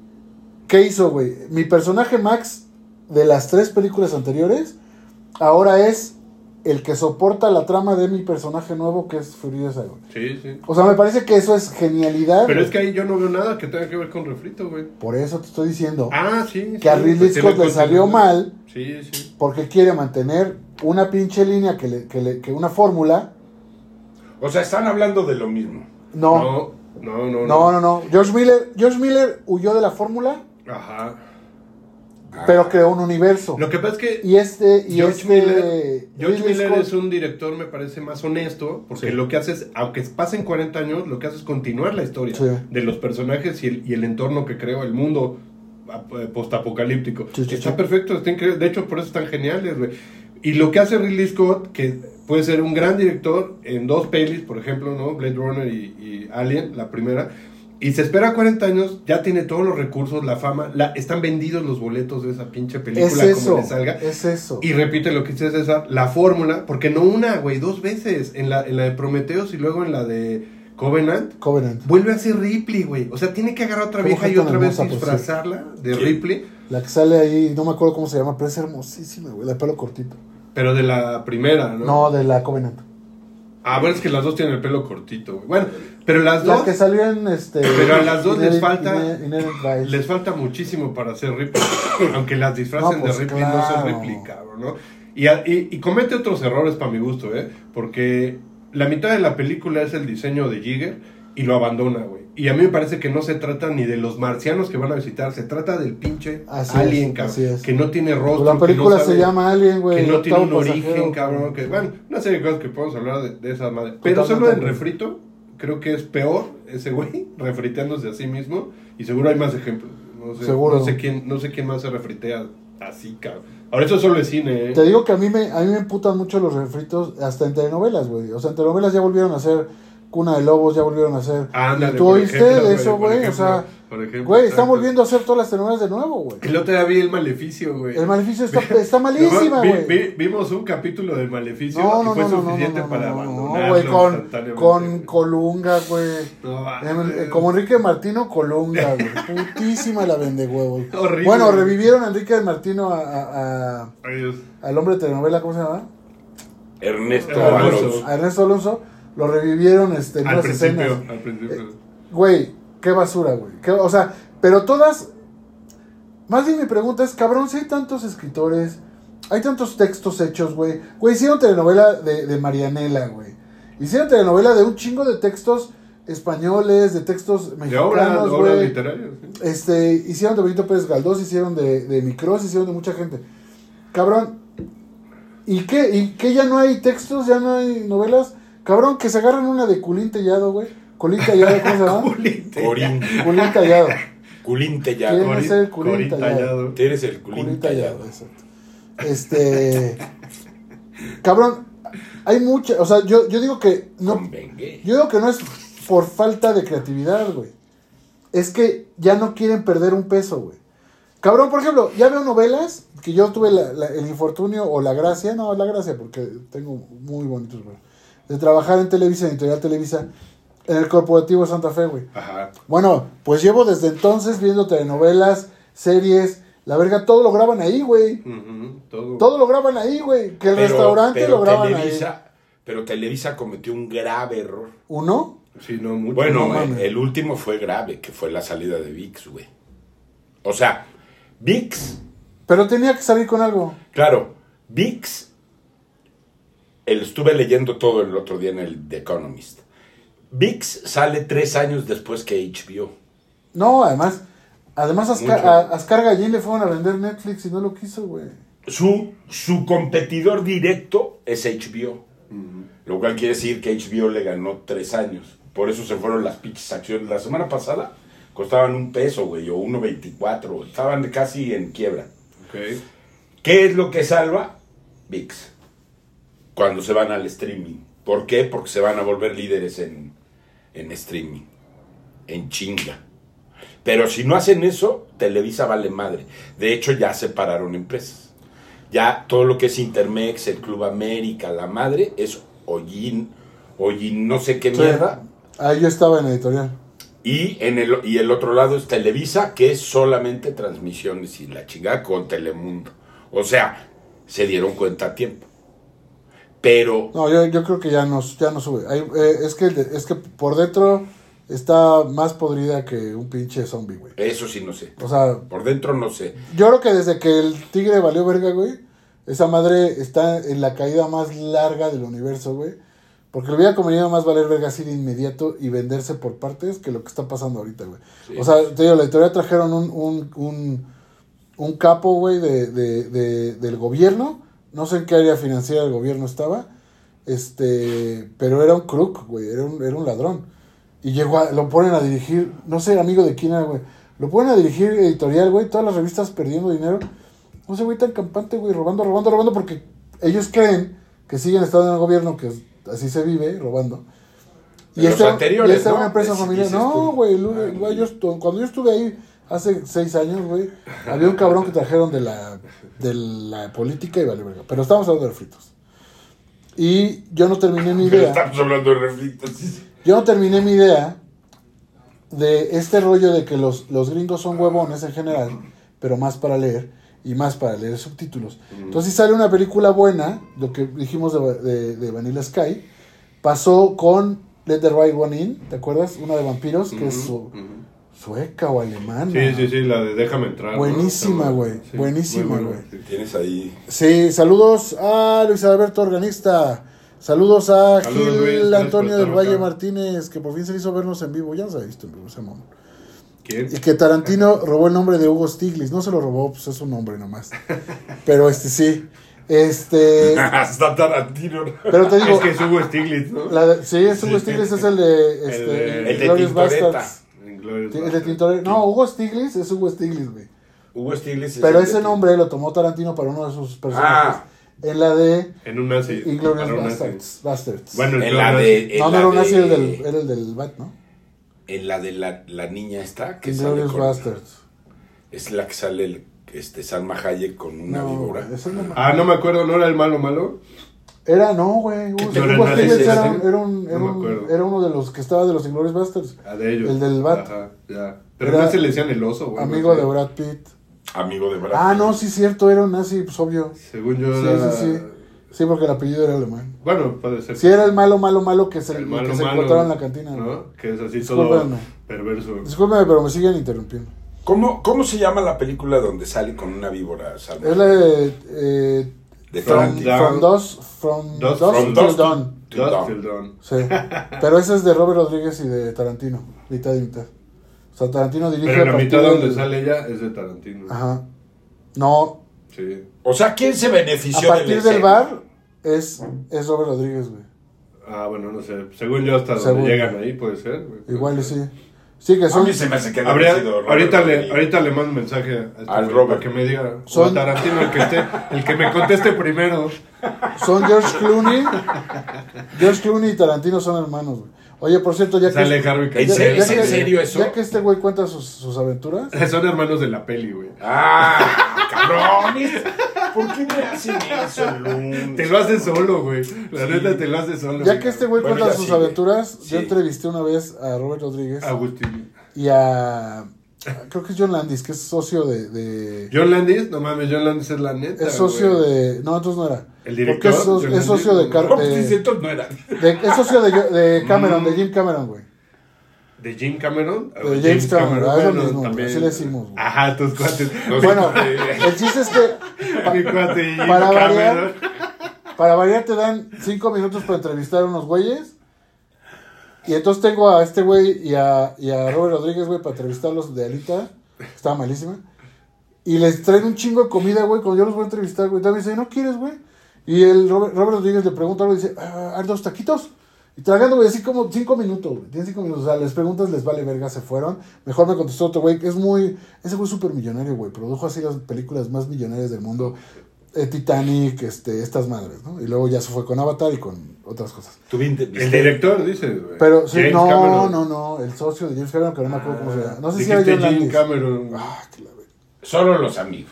¿qué hizo, güey? Mi personaje Max de las tres películas anteriores, ahora es el que soporta la trama de mi personaje nuevo, que es Furiosa, güey. Sí, sí. O sea, me parece que eso es genialidad. Pero güey. es que ahí yo no veo nada que tenga que ver con refrito, güey. Por eso te estoy diciendo Ah, sí. que a Ridley pues Scott le salió mal Sí, sí. porque quiere mantener una pinche línea que, le, que, le- que una fórmula. O sea, están hablando de lo mismo. No, No, no, no. no, no, no. George Miller, George Miller huyó de la fórmula, Ajá. pero creó un universo. Lo que pasa es que Y este, y George este Miller, George Miller Scott- es un director, me parece, más honesto, porque Sí. lo que hace es, aunque pasen 40 años, lo que hace es continuar la historia Sí. de los personajes y el, y el entorno que creó, el mundo ap- postapocalíptico. Sí, sí, está sí. perfecto, está increíble. De hecho, por eso están geniales, güey. Y lo que hace Ridley Scott, que puede ser un gran director en dos pelis, por ejemplo, ¿no? Blade Runner y, y Alien, la primera. Y se espera 40 años, ya tiene todos los recursos, la fama, la, están vendidos los boletos de esa pinche película es como le salga. es eso. Y repite lo que dice César, la fórmula, porque no una, güey, dos veces, en la, en la de Prometheus y luego en la de Covenant, Covenant. vuelve a ser Ripley, güey. O sea, tiene que agarrar a otra vieja y otra vez disfrazarla de. Ripley, La que sale ahí, no me acuerdo cómo se llama, pero es hermosísima, güey, de pelo cortito. Pero de la primera, ¿no? No, de la Covenant. Ah, bueno, es que las dos tienen el pelo cortito, güey. Bueno, pero las La dos, que salió en este. Pero a las dos les falta- les falta muchísimo para hacer Ripley. Aunque las disfracen No, pues, de Ripley, no claro. son Ripley, cabrón, ¿no? Y, y, y comete otros errores para mi gusto, ¿eh? Porque la mitad de la película es el diseño de Jigger y lo abandona, güey. Y a mí me parece que no se trata ni de los marcianos que van a visitar, se trata del pinche Así alien, es, cabrón. Que no tiene rostro. Pues la película que no se llama Alien, güey. que no tiene un origen, cabrón. Que, bueno, una serie de cosas que podemos hablar de, de esa madre. Pero solo en refrito, creo que es peor ese güey, refriteándose a sí mismo. Y seguro hay más ejemplos. No sé, Seguro. No sé quién, no sé quién más se refritea así, cabrón. Ahora eso solo es cine, ¿eh? Te digo que a mí me, a mí me emputan mucho los refritos, hasta en telenovelas, güey. O sea, en telenovelas ya volvieron a hacer Cuna de Lobos, ya volvieron a hacer. Ándale, ¿Y ¿Tú oíste ejemplo, de eso, güey? O sea, por ejemplo, güey, están volviendo a hacer todas las telenovelas de nuevo, güey. El otro día vi el maleficio, güey. El maleficio está, está malísima, güey. vi- vimos un capítulo del maleficio No, y no, fue no, no, no, suficiente no, para no, no, abandonarlo güey, con, con. Colunga, güey. No, mames. eh, Como Enrique Martino Colunga, güey. Putísima la vende huevos. Horrible. Bueno, revivieron a Enrique Martino a, a- a- al hombre de telenovela, ¿cómo se llama? Ernesto Alonso. Ernesto Alonso. Lo revivieron este, en Al unas principio, escenas. al principio. Güey, qué basura, güey. Qué- O sea, pero todas. Más bien mi pregunta es, cabrón, si hay tantos escritores, hay tantos textos hechos, güey. Güey, hicieron telenovela de, de Marianela, güey. Hicieron telenovela de un chingo de textos españoles, de textos De obras, mexicanos, obras güey. literarias. ¿sí? Este, hicieron de Benito Pérez Galdós, hicieron de, de Micros, hicieron de mucha gente. Cabrón. ¿Y qué? ¿Y qué ya no hay textos? ¿Ya no hay novelas? Cabrón, que se agarran una de Culín Tellado, güey. Culín Tellado, ¿cómo se llama? Corín, Culín Tallado. culín ¿Quién tallado. es el culín tallado? tallado. Tú eres el culín Culín tallado. Tallado, exacto. Este. Cabrón, hay mucha. O sea, yo, yo digo que no. Convengue. Yo digo que no es por falta de creatividad, güey. Es que ya no quieren perder un peso, güey. Cabrón, por ejemplo, ya veo novelas que yo tuve la- la- el infortunio o la gracia, no, la gracia, porque tengo muy bonitos, güey. De trabajar en Televisa, en Editorial Televisa, en el Corporativo Santa Fe, güey. Ajá. Bueno, pues llevo desde entonces viendo telenovelas, series, la verga, todo lo graban ahí, güey. Ujú, todo. Todo lo graban ahí, güey. Que el Pero- restaurante pero lo graban ahí. Televisa, Pero Televisa cometió un grave error. ¿Uno? Sí, no, mucho. Bueno, no eh, el último fue grave, que fue la salida de VIX, güey. O sea, VIX, Pero tenía que salir con algo. claro, VIX, el, estuve leyendo todo el otro día en el The Economist. VIX sale tres años después que HBO. No, además, además Ascar, a Ascar Gallín le fueron a vender Netflix y no lo quiso, güey. Su, su competidor directo es HBO. Lo cual quiere decir que HBO le ganó tres años. Por eso se fueron las pinches acciones. La semana pasada costaban un peso, güey, o 1.24. Estaban casi en quiebra. Ok. ¿Qué es lo que salva? VIX. Cuando se van al streaming. ¿Por qué? Porque se van a volver líderes en, en streaming. En chinga. Pero si no hacen eso, Televisa vale madre. De hecho, ya separaron empresas. Ya todo lo que es Intermex, el Club América, la madre, es Hollín, Hollín no sé qué Sí. mierda. Ahí yo estaba en editorial. Y, en el, y el otro lado es Televisa, que es solamente transmisiones y la chingada con Telemundo. O sea, se dieron cuenta a tiempo. Pero No, yo, yo creo que ya no, ya no sube. Eh, es, que, es que por dentro está más podrida que un pinche zombie, güey. eso sí no sé. O sea, Por dentro no sé. yo creo que desde que el tigre valió verga, güey, esa madre está en la caída más larga del universo, güey. Porque le hubiera convenido más valer verga así de inmediato y venderse por partes que lo que está pasando ahorita, güey. Sí. O sea, te digo, la editorial trajeron un, un, un, un capo, güey, de, de, de- del gobierno. No sé en qué área financiera del gobierno estaba. Este, pero era un crook, güey, era un, era un ladrón. Y llegó a- lo ponen a dirigir, no sé, amigo de quién era, güey. Lo ponen a dirigir editorial, güey, todas las revistas perdiendo dinero. No sé, güey, tan campante, güey, robando, robando, robando, porque ellos creen que siguen estando en el gobierno, que así se vive, robando. Y esta, anteriores, y esta era una empresa familiar. No, güey, Ah, cuando yo estuve ahí hace seis años, güey, había un cabrón que trajeron de la, de la política y vale verga. Pero estamos hablando de fritos. Y yo no terminé mi idea. estamos hablando de refritos. Yo no terminé mi idea de este rollo de que los, los gringos son huevones en general, pero más para leer y más para leer subtítulos. Entonces, si sale una película buena, lo que dijimos de, de, de Vanilla Sky, pasó con Let the Right One In, ¿te acuerdas? Una de vampiros, que es su-. Sueca o alemana. Sí, sí, sí, la de Déjame entrar. ¿no? Buenísima, güey, buena. Sí, buenísima, güey. Tienes ahí. Sí, saludos a Luis Alberto Organista. Saludos a Saludos, Gil Luis, Antonio del Valle acá. Martínez, que por fin se hizo vernos en vivo. Ya se ha visto en vivo, ese mono. ¿Quién? Y que Tarantino robó el nombre de Hugo Stiglitz. No se lo robó, pues es un nombre nomás. Pero este sí. Este. Hasta Tarantino. Pero te digo. Es que es Hugo Stiglitz, ¿no? la de- sí, es Hugo Stiglitz, es el de. Este, de- el de Glorious Tintoretta. El Basterds. Tintoretta. No, Hugo Stiglitz es Hugo Stiglitz, güey. Hugo Stiglitz. es Pero ese nombre lo tomó Tarantino para uno de sus personajes. Ah. En la de En un nazi. Inglorious para un nazi. Bastards. Bastards. Bueno, En la de. en no, no era un nazi, era el del, era el del Bat, ¿no? En la de la, la niña esta. Que sale Inglorious con- Bastards. Es la que sale el, este, Salma Hayek con una No, víbora. no Ah, no me acuerdo, ¿no era el malo malo? Era, no, güey. No era era, un- era un- No era un- uno de los que estaba de los Inglorious Bastards. Ah, de ellos. El del Bat. Ajá, ya. Pero Era no se le decían el oso, güey. Amigo de Brad Pitt. Amigo de Brad. Ah, Pitt. no, sí, cierto, era un nazi, pues obvio. Según yo Sí, era... sí, sí. Sí, porque el apellido era alemán. Bueno, puede ser. Sí, era el malo, malo, malo que se, el malo que se malo. encontraba en la cantina. ¿no? Que es así todo perverso. Discúlpeme, pero me siguen interrumpiendo. ¿Cómo, ¿Cómo se llama la película donde sale con una víbora, Salma? Es la de. Eh, De from, from Dusk, from Dusk from Till Dawn. Dust. Sí. Pero ese es de Robert Rodríguez y de Tarantino. Mitad y mitad. O sea, Tarantino dirige Pero a la partir mitad donde sale ella es de Tarantino. Ajá. No, Sí. O sea, ¿quién se a benefició partir la del bar es, es Robert Rodríguez, güey. Ah, bueno, no sé. Según yo, hasta Según- donde llegan ahí puede ser. güey. Igual y sí. Sí, que A son. mí se me hace que Habría- sido Robert ahorita, le, ahorita le mando un mensaje a este Al Robert. que me diga. Son- a Tarantino, el que, esté, el que me conteste primero. Son George Clooney. George Clooney y Tarantino son hermanos, güey. Oye, por cierto, ya que. Sale Harvey ¿En ya- serio? ya ¿Es en que- serio eso? Ya que este güey cuenta sus, sus aventuras. Son hermanos de la peli, güey. Ah, cabrones. ¿Por qué me hacen eso, Lun? Te lo haces solo, güey. La Sí. neta te lo haces solo. Ya güey. que este güey Bueno, cuenta sus aventuras, yo entrevisté una vez a Robert Rodríguez Agustín. y a. Creo que es John Landis, que es socio de. de- John Landis, no mames, John Landis es la neta. es socio güey. de. No, entonces no era. ¿El Porque director? es, so- John es socio de? Car- No, pues dice, de, entonces no era. de- Es socio de, de Cameron, Mm. de Jim Cameron, güey. ¿De Jim Cameron? De James Cameron, ah, es lo mismo, así le decimos, güey. Ajá, tus cuates. Bueno, el chiste es que. pa- Mi cuate Jim para Cameron. variar, Para variar te dan cinco minutos para entrevistar a unos güeyes. Y entonces tengo a este güey y a, y a Robert Rodríguez, güey, para entrevistarlos de Alita. Estaba malísima. Y les traen un chingo de comida, güey, cuando yo los voy a entrevistar, güey. También dice, ¿no quieres, güey? Y el Robert, Robert Rodríguez le pregunta algo y dice, ah, ¿hay dos taquitos? Y tragando, güey, así como cinco minutos, güey. Tienen cinco minutos. O sea, les preguntas, les vale verga, se fueron. Mejor me contestó otro güey, que es muy... Ese güey es súper millonario, güey. Produjo así las películas más millonarias del mundo. eh, Titanic, este, estas madres, ¿no? Y luego ya se fue con Avatar y con otras cosas. ¿Tú viste- El director, dice. güey. Pero sí, James no, Cameron. no, no, el socio de James Cameron, que no me acuerdo cómo se llama. No sé si era John Landis. Cameron. Ah, que la verga. Solo los amigos.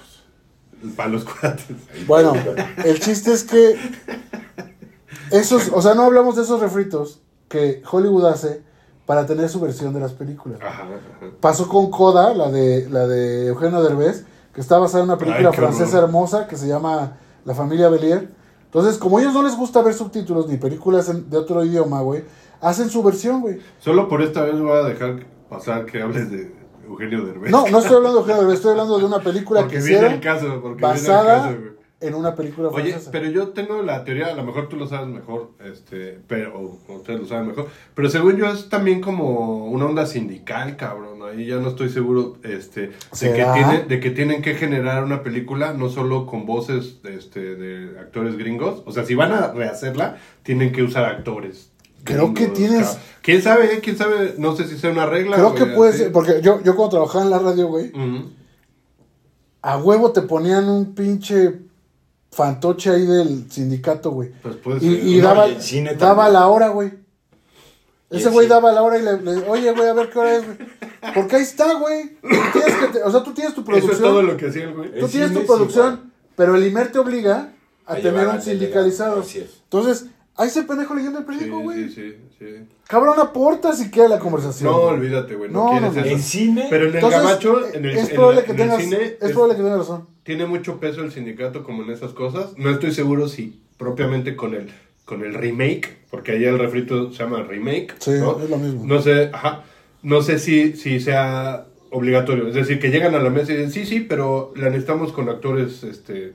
Para los cuates. Bueno, el chiste es que esos, o sea, no hablamos de esos refritos que Hollywood hace para tener su versión de las películas. Ajá, ajá. Pasó con Coda, la de, la de Eugenio Derbez, que está basada en una película Ay, qué horror. francesa hermosa que se llama La familia Belier. Entonces, como a ellos no les gusta ver subtítulos ni películas en- de otro idioma, güey, hacen su versión, güey. Solo por esta vez voy a dejar pasar que hables de Eugenio Derbez. No, no estoy hablando de Eugenio Derbez, estoy hablando de una película porque que viene hicieron el caso. Porque basada caso. En una película Oye, francesa. pero yo tengo la teoría, a lo mejor tú lo sabes mejor, este, pero, o ustedes lo saben mejor, pero según yo es también como una onda sindical, cabrón, ahí ya no estoy seguro, este, de que, tiene, de que tienen que generar una película no solo con voces, este, de actores gringos, o sea, si van a rehacerla, tienen que usar actores. Creo que tienes- cabrón. ¿Quién sabe? ¿Quién sabe? No sé si sea una regla. Creo güey, que puede ser, porque yo, yo cuando trabajaba en la radio, güey, a huevo te ponían un pinche fantoche ahí del sindicato, güey. Pues puede Y, ser. y No, daba, y el cine daba la hora, güey. Ese güey daba la hora y le, le- oye, güey, a ver qué hora es, güey. Porque ahí está, güey. O sea, tú tienes tu Eso producción. es todo lo que hacía el güey. Tú El tienes tu producción, igual. pero el IMER te obliga a, A tener un al sindicalizado. delegado, así es. Entonces, ahí se pendejo leyendo el periódico, güey. sí, sí, sí. Cabrón, aporta si queda la conversación. No, olvídate, güey. No, No, quieres no, eso. En cine, Pero en el Entonces, gabacho, en el, es en probable la- que en el cine, es es- probable que tengas razón. tiene mucho peso el sindicato como en esas cosas. No estoy seguro si propiamente con el con el remake, porque ahí el refrito se llama remake. Sí, ¿no? es lo mismo. No sé, ajá, no sé si, si sea obligatorio. Es decir, que llegan a la mesa y dicen, sí, sí, pero la necesitamos con actores este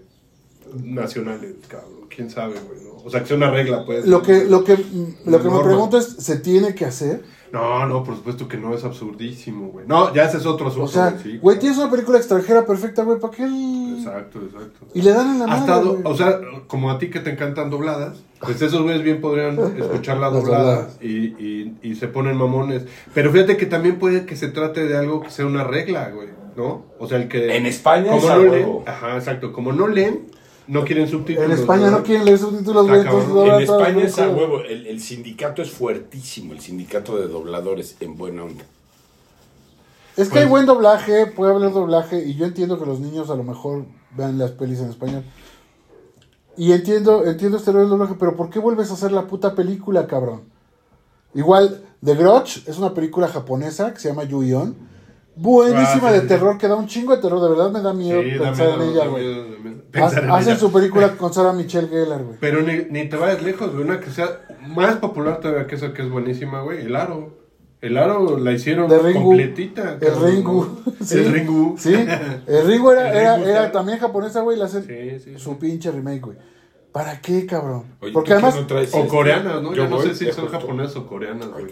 nacionales, cabrón. ¿Quién sabe, güey? ¿no? O sea, que sea una regla, pues. Lo que, lo que, lo que me es, ¿se tiene que hacer? No, no, por supuesto que no, es absurdísimo, güey. No, ya ese es otro asunto. O sea, sí, güey, claro. tienes una película extranjera perfecta, güey, ¿para qué? el- Exacto, exacto. Y le dan en la Hasta madre, do- o sea, como a ti que te encantan dobladas, pues esos güeyes bien podrían escuchar dobladas dobladas. y, y, y se ponen mamones. Pero fíjate que también puede que se trate de algo que sea una regla, güey, ¿no? O sea, el que... En España como es no leen, ajá, exacto, como no leen, no quieren subtítulos. En España no quieren leer subtítulos, güey, en España es a huevo. El, el sindicato es fuertísimo, el sindicato de dobladores en buena onda. Es que Pues- hay buen doblaje, puede haber doblaje, y yo entiendo que los niños a lo mejor vean las pelis en español. Y entiendo, entiendo este del doblaje, pero ¿por qué vuelves a hacer la puta película, cabrón? Igual, The Grudge es una película japonesa que se llama Yu-Gi-Oh! Buenísima Ah, sí, de sí, terror, que da un chingo de terror, de verdad me da miedo Sí, da pensar miedo, en ella, güey. Hacen ella. su película con Sarah Michelle Gellar, güey. Pero ni, ni te vayas lejos, güey. Una que sea más popular todavía que esa que es buenísima, güey. El Aro. El Aro la hicieron De Ringu. completita. El cabrón, Ringu. ¿no? Sí, El Ringu. Sí, el Ringu era, El era, Ringu era también japonesa, güey, la hacen Sí, sí, su sí. pinche remake, güey. ¿Para qué, cabrón? Oye, Porque ¿tú qué además, no O este? coreanas, ¿no? Yo, Yo no voy, sé si son japonesas o coreanas, güey.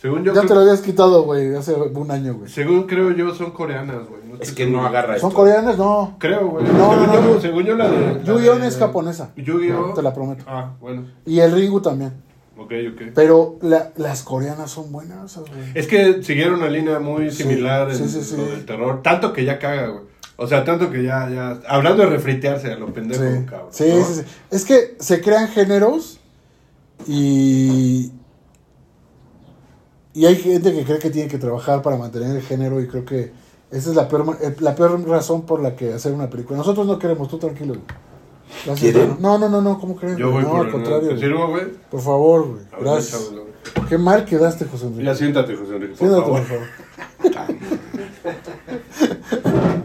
Según yo, ya te lo habías quitado, güey, hace un año, güey. según creo yo, son coreanas, güey. No Es que seguro. no agarra ¿Son esto. coreanas? No. Creo, güey. No, según, no, yo, no. según yo, la de. Yu-Gi-Oh es japonesa. Yu-Gi-Oh. Te la prometo. Ah, bueno. Y el Ringu también. Ok, ok. Pero la- las coreanas son buenas, güey. Es que siguieron una línea muy similar sí, en sí, sí. lo del terror. Tanto que ya caga, güey. O sea, tanto que ya, ya. Hablando de refritearse a lo pendejo, Sí, cabrón. sí, ¿no? sí, sí. Es que se crean géneros y. Y hay gente que cree que tiene que trabajar para mantener el género y creo que esa es la peor, ma- eh, la peor razón por la que hacer una película. Nosotros no queremos, tú tranquilo. ¿Quieren? No, no, no, no, ¿cómo crees? Yo voy no, por al contrario. ¿Te güey. sirvo, güey? Por favor, güey. Gracias. Qué mal quedaste, José Enrique. Ya siéntate, José Enrique, por Siéntate, favor. por favor.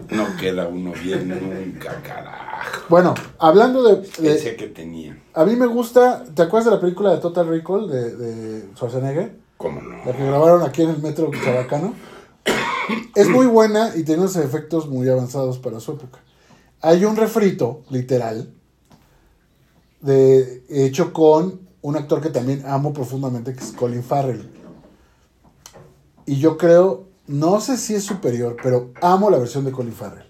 No queda uno bien nunca, carajo. Bueno, hablando de, de- que tenía. A mí me gusta. ¿Te acuerdas de la película de Total Recall de, de Schwarzenegger? ¿Cómo no? La que grabaron aquí en el metro Chabacano. Es muy buena y tiene unos efectos muy avanzados para su época. Hay un refrito, literal, de, hecho con un actor que también amo profundamente, que es Colin Farrell. Y yo creo, no sé si es superior, pero amo la versión de Colin Farrell.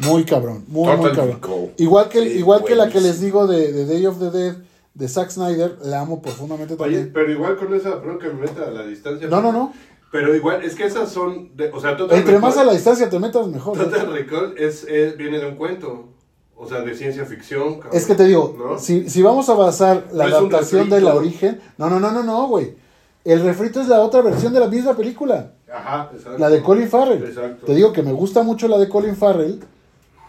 Muy cabrón, muy, cabrón. Igual que, Sí, igual que la que les digo de, de Day of the Dead, de Zack Snyder, la amo profundamente Oye, también. pero igual con esa, perdón que me meta a la distancia. No, no, no. Pero igual, es que esas son, de, o sea, Total Entre más a la distancia te metas, mejor. ¿eh? Total Recall es, es- viene de un cuento. O sea, de ciencia ficción. cabrón, Es que te digo, ¿no? si, si vamos a basar la No adaptación de la origen. No, no, no, no, no, güey. El refrito es la otra versión de la misma película. Ajá, exacto. La de Colin Farrell. Exacto. Te digo que me gusta mucho la de Colin Farrell.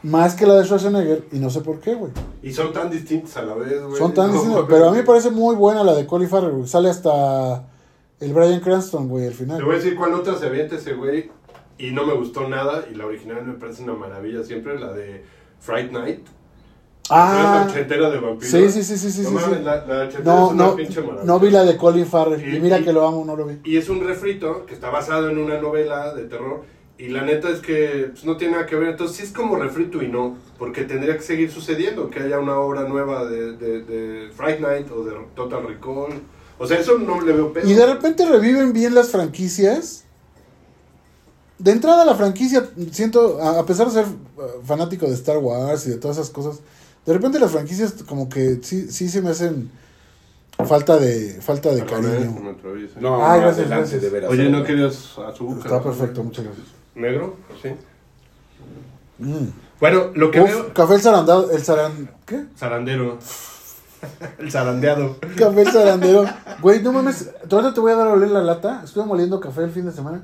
Más que la de Schwarzenegger. Y no sé por qué, güey. Y son tan distintos a la vez, güey. Son tan No, distintos. güey. Pero a mí me parece muy buena la de Colin Farrell. güey. Sale hasta el Brian Cranston, güey, al Te final. voy a decir cuál otra se avienta ese güey y no me gustó nada y la original me parece una maravilla siempre, la de Fright Night. Ah, La ochentera de vampiros. sí, sí, sí, sí, sí, No sí, mames, sí. La, la ochentera no, es una no, pinche maravilla. no vi la de Colin Farrell. Y- Y mira y- que lo amo, no lo vi. Y es un refrito que está basado en una novela de terror. Y la neta es que pues, no tiene nada que ver. Entonces sí es como refrito y no. Porque tendría que seguir sucediendo. Que haya una obra nueva de, de, de Fright Night o de Total Recall. O sea, eso no le veo peso. Y de repente reviven bien las franquicias. De entrada la franquicia, siento, a a pesar de ser uh, fanático de Star Wars y de todas esas cosas, de repente las franquicias como que sí, sí se me hacen falta de falta de eh, cariño. No, Ah, no, gracias, adelante, gracias. de veras. Oye, ¿no querías azúcar? Está perfecto, muchas gracias. ¿Negro? Sí. Mm. Bueno, lo que Uf, veo... café el zarandado, el zaran... ¿Qué? Zarandero. El zarandeado. Café el zarandero. Güey, no mames, ahorita te voy a dar a oler la lata. Estuve moliendo café el fin de semana.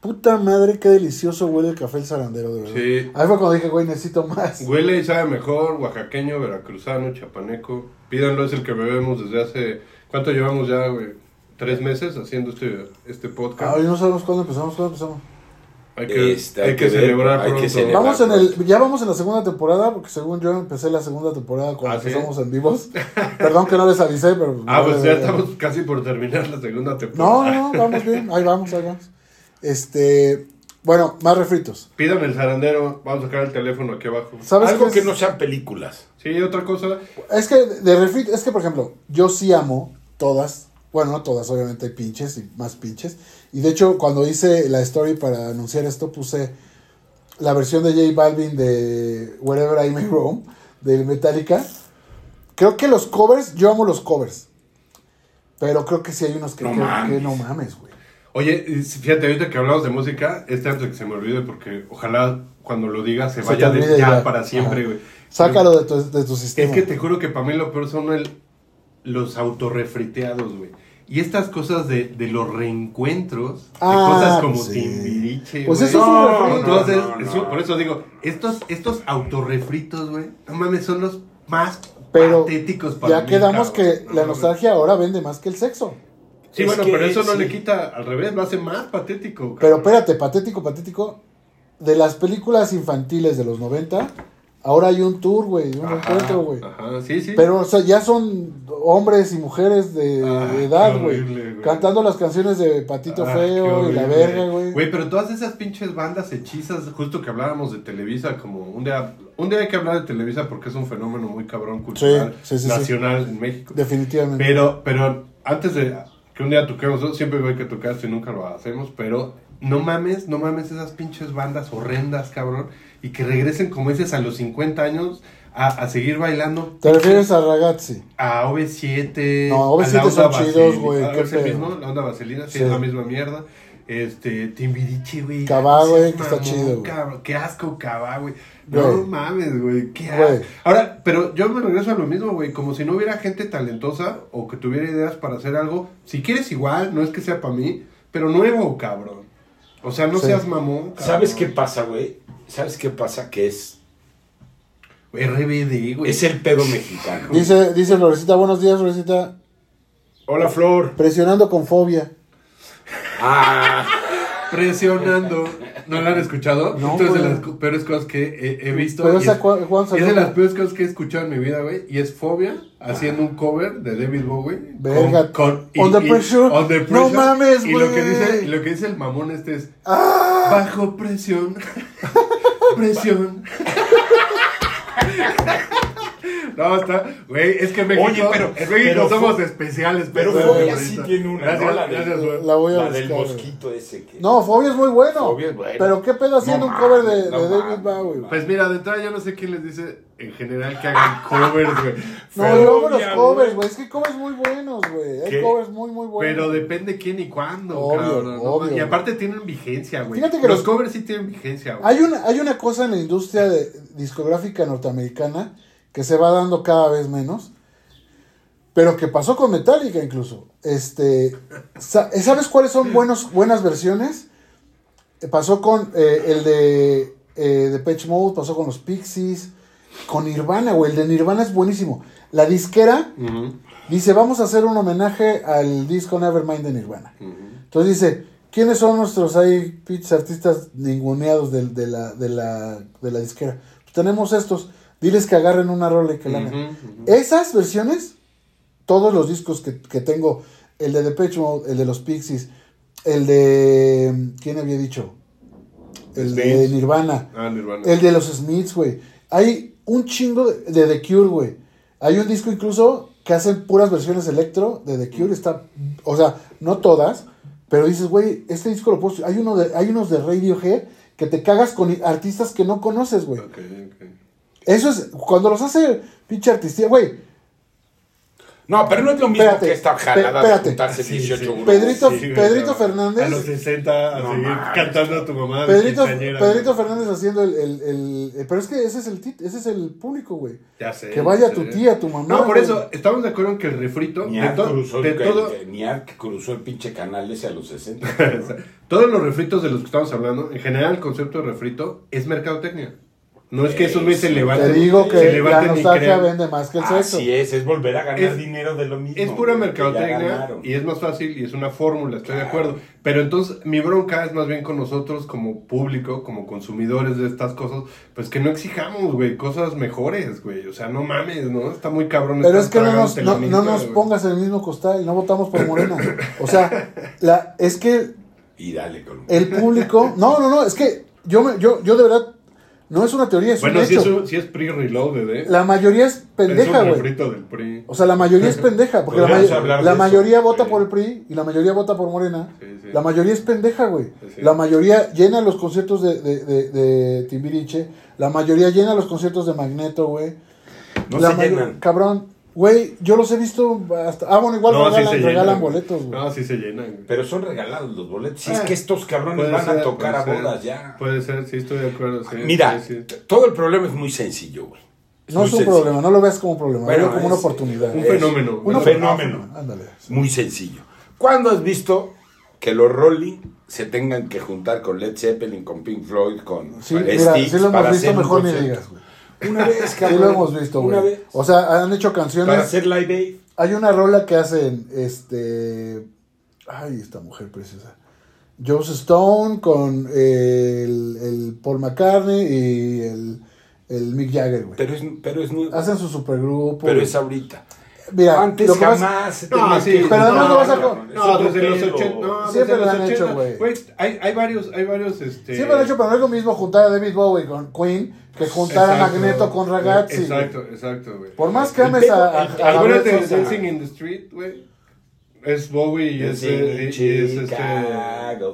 Puta madre, qué delicioso huele el café el zarandero, de verdad. Sí. Ahí fue cuando dije, güey, necesito más. Huele y sabe mejor, oaxaqueño, veracruzano, chapaneco. Pídanlo, es el que bebemos desde hace... ¿Cuánto llevamos ya, güey? ¿Tres meses haciendo este, este podcast? Ay, no sabemos cuándo empezamos, cuándo empezamos. Hay que, Este, hay hay que que ver, celebrar hay que celebrar. Vamos en el, ya vamos en la segunda temporada, porque según yo empecé la segunda temporada cuando ¿Ah, sí? empezamos en vivos. Perdón que no les avisé, pero... Ah, pues ya estamos casi por terminar la segunda No, temporada. no, no, vamos bien, ahí vamos, ahí vamos. Este, bueno, más refritos. Pidan el zarandero, vamos a sacar el teléfono aquí abajo. ¿Sabes Algo que es? no sean películas. Sí, otra cosa. Es que de refrit, es que por ejemplo, yo sí amo todas, bueno, no todas, obviamente hay pinches y más pinches. Y de hecho, cuando hice la story para anunciar esto, puse la versión de J Balvin de Wherever I May Roam, de Metallica. Creo que los covers, yo amo los covers. Pero creo que sí hay unos que No que- mames. que no mames, güey. Oye, fíjate, ahorita que hablamos de música, este antes de que se me olvide, porque ojalá cuando lo diga se Se vaya de ya, ya. para siempre, güey. Sácalo de tu, de tu sistema. Es que te juro que para mí lo peor son el- los autorrefriteados, güey. Y estas cosas de, de los reencuentros, de Ah, cosas como sí. Timbiriche, Pues güey. eso es un No. Entonces, no, no, eso- no. por eso digo, estos, estos autorrefritos, güey, no mames, son los más Pero patéticos para ya mí, quedamos cabrón. que No la nostalgia ahora vende más que el sexo. Sí, Es bueno, que pero eso no sí. le quita, al revés, lo hace más patético. cabrón. Pero espérate, patético, patético. De las películas infantiles de los 90, ahora hay un tour, güey, un Ajá, encuentro, güey. Ajá, sí, sí. Pero, o sea, ya son hombres y mujeres de, Ah, de edad, güey. Cantando las canciones de Patito Ah, Feo y la verga, güey. Güey, pero todas esas pinches bandas hechizas, justo que hablábamos de Televisa, como un día, un día hay que hablar de Televisa porque es un fenómeno muy cabrón cultural, Sí, sí, sí, nacional en México. Definitivamente. Pero, pero antes de que un día toquemos, yo siempre voy que tocar esto y nunca lo hacemos, pero no mames, no mames esas pinches bandas horrendas, cabrón, y que regresen, como dices, a los 50 años a, a seguir bailando. ¿Te refieres a Ragazzi? A OV7. No, OV7 a la onda son chidos, güey. La onda vaselina, sí, Sí. es la misma mierda. Este, Timbiriche, güey. Cabá, güey, que está chido, cabrón, Qué asco, cabá, güey. No mames, güey. Qué asco. Ahora, pero yo me regreso a lo mismo, güey. Como si no hubiera gente talentosa o que tuviera ideas para hacer algo. Si quieres igual, no es que sea para mí, pero nuevo, cabrón. O sea, no Sí. seas mamón. cabrón. ¿Sabes qué pasa, güey? ¿Sabes qué pasa? Que es, RBD, güey. es el pedo mexicano. Dice, dice Florecita, buenos días, Florecita. Hola, Flor. Presionando con fobia. Ah, Presionando. ¿No la han escuchado? No, Esto es de güey. las peores cosas que he, he visto. Pero y esa es- de las peores cosas que he escuchado en mi vida, güey. Y es Fobia haciendo un cover de David Bowie. Verga. Con, con- Under Pressure. No Pressure. mames, y lo que güey. dice Y lo que dice el mamón este es: ¡Ah! Bajo presión. presión. No, está, güey, es que México, Oye, pero- en México pero somos fue- especiales. pero pues, Fobia sí tiene una. Gracias. La, gracias, güey. La voy a la del buscar, mosquito ese que... No, Fobia es muy bueno. Fobia es bueno. Pero qué pedo haciendo No un cover de, no de David. Bowie. güey? Pues mira, de entrada yo no sé quién les dice en general que hagan covers, güey. No, Pero- yo amo los covers, güey. Es que hay covers muy buenos, güey. Hay ¿Qué? covers muy, muy buenos. Pero depende quién y cuándo, Obvio, cabrón. ¿no? obvio, y güey. aparte tienen vigencia, güey. Fíjate que los, los- covers sí tienen vigencia, güey. Hay una, hay una cosa en la industria de, discográfica norteamericana que se va dando cada vez menos. Pero que pasó con Metallica incluso. Este, sa- ¿Sabes cuáles son buenos, buenas versiones? Eh, Pasó con eh, el de eh, Depeche Mode, pasó con los Pixies, con Nirvana, güey. El de Nirvana es buenísimo. La disquera dice, vamos a hacer un homenaje al disco Nevermind de Nirvana. Entonces dice, ¿quiénes son nuestros ahí artistas ninguneados de, la, de, la, de la disquera? Pues tenemos estos, diles que agarren una rola y que la ujú. Esas versiones, todos los discos que, que tengo, el de Depeche Mode, el de los Pixies, el de... ¿Quién había dicho? El de. Nirvana. Ah, Nirvana. El de los Smiths, güey. Hay un chingo de, de The Cure, güey. Hay un disco incluso que hacen puras versiones electro de The Cure. Está, o sea, no todas, pero dices, güey, este disco lo puedo... Hay, uno de, hay unos de Radiohead que te cagas con artistas que no conoces, güey. Ok, ok. Eso es, cuando los hace pinche artistía, güey. No, pero no es lo mismo Espérate, que esta jalada espérate. de juntarse Sí, 18 sí. grupos. Pedrito, Sí, Pedrito. Fernández. A los 60 a No seguir mames. cantando a tu mamá. Pedrito. Fernández haciendo el, el, el- el- Pero es que ese es el tit- ese es el público, güey. Ya sé. Que vaya ya tu sé. tía, tu mamá. No, por güey. eso, estamos de acuerdo en que el refrito. Ni De, to- cruzó, de el, todo, ni Ark cruzó el pinche canal ese a los 60. todos los refritos de los que estamos hablando, en general el concepto de refrito es mercadotecnia. No es que esos güeyes se Sí, levanten. Te digo se que la nostalgia vende más que el sexo. Así es, es volver a ganar Es- dinero de lo mismo. Es pura mercadotecnia y es más fácil y es una fórmula, estoy de acuerdo. Pero entonces mi bronca es más bien con nosotros como público, como consumidores de estas cosas, pues que no exijamos, güey, cosas mejores, güey. O sea, no mames, ¿no? Está muy cabrón. Pero es que no nos, no, nos pongas en el mismo costal, no votamos por Morena. O sea, la, es que Y dale con el público. No, no, no, es que yo, me, yo, yo de verdad. No es una teoría, es Bueno, un si hecho. un- si es pre-reloaded, ¿eh? La mayoría es pendeja, güey. O sea, la mayoría es pendeja, porque la, may- eso. mayoría vota Sí. por el PRI y la mayoría vota por Morena. Sí, sí. La mayoría es pendeja, güey. La mayoría llena los conciertos de, de, de, de Timbiriche. La mayoría llena los conciertos de Magneto, güey. No La se llenan. Cabrón, güey, yo los he visto hasta... Ah, bueno, igual No, sí regalan, boletos, güey. No, sí se llenan. Pero son regalados los boletos. Si es Ah, que estos cabrones van ser, a tocar a ser. bodas ya. Puede ser, sí, estoy de acuerdo. sí, Mira, sí, sí. todo el problema es muy sencillo, güey. No muy es un sencillo. problema, no lo veas como un problema, Bueno, como una oportunidad. Un fenómeno. Un fenómeno. Ándale. Muy sencillo. ¿Cuándo has visto que los Rolling se tengan que juntar con Led Zeppelin, con Pink Floyd, con Sí, mira, sí lo para hemos visto, mejor ni digas, güey. Una vez, Sí cabrón. lo hemos visto, Una güey. vez. O sea, han hecho canciones... Para hacer Live Aid. Hay una rola que hacen, este... Ay, esta mujer preciosa. Joss Stone con el, el Paul McCartney y el, el Mick Jagger, güey. Pero es, pero es nuevo. Hacen su supergrupo. Pero güey. es ahorita. Mira, Antes lo que pasa- jamás No, tenía sí, pero además lo vas a- No, desde los pedo. 80. No, Siempre lo han hecho, 80. güey. hay, hay varios, hay varios, este... Siempre lo han hecho, pero no es lo mismo juntar a David Bowie con Queen que juntar a Exacto. Magneto con Ragazzi. güey. Exacto, exacto, güey. Por más que ames a, a, a Acuérdate de. Dancing in the Street, güey. Es Bowie y es, eh, y es este... Jagger,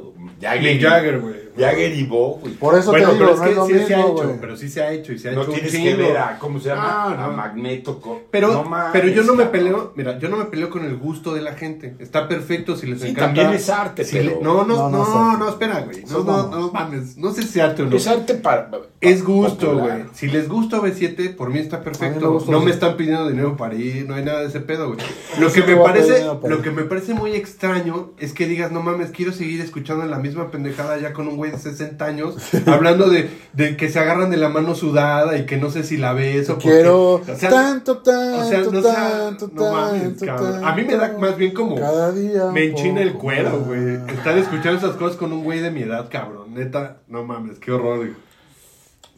Mick y- Jagger, güey. Por eso Bueno, te digo, pero es no que es lo sí se ha mismo, hecho, pero sí se ha hecho y se ha No hecho un tienes que ver a, ¿cómo se llama? Ah, A no. Magneto. Pero, No mames, pero yo no me peleo, mira, yo no me peleo con el gusto de la gente. Está perfecto si les Sí, encanta. también es arte, Si pero- le- no, no, No, no, no no, espera, güey. No, no, no mames. No sé si es arte o no. Es arte para. Es gusto, güey. Si les gusta B7, por mí está mí perfecto. no B7. me están pidiendo dinero para ir, no hay nada de ese pedo, güey. Lo que me parece, lo que me parece muy extraño es que digas, no mames, quiero seguir escuchando la misma pendejada ya con un güey de 60 años, hablando de, de que se agarran de la mano sudada y que no sé si la ves o porque- Quiero o sea, tanto, tanto, o sea, no sea- tanto, no mames, tanto, cabrón. A mí me da más bien como Cada día me enchina el cuero, güey. Estar escuchando esas cosas con un güey de mi edad, cabrón. Neta, no mames, qué horror. güey.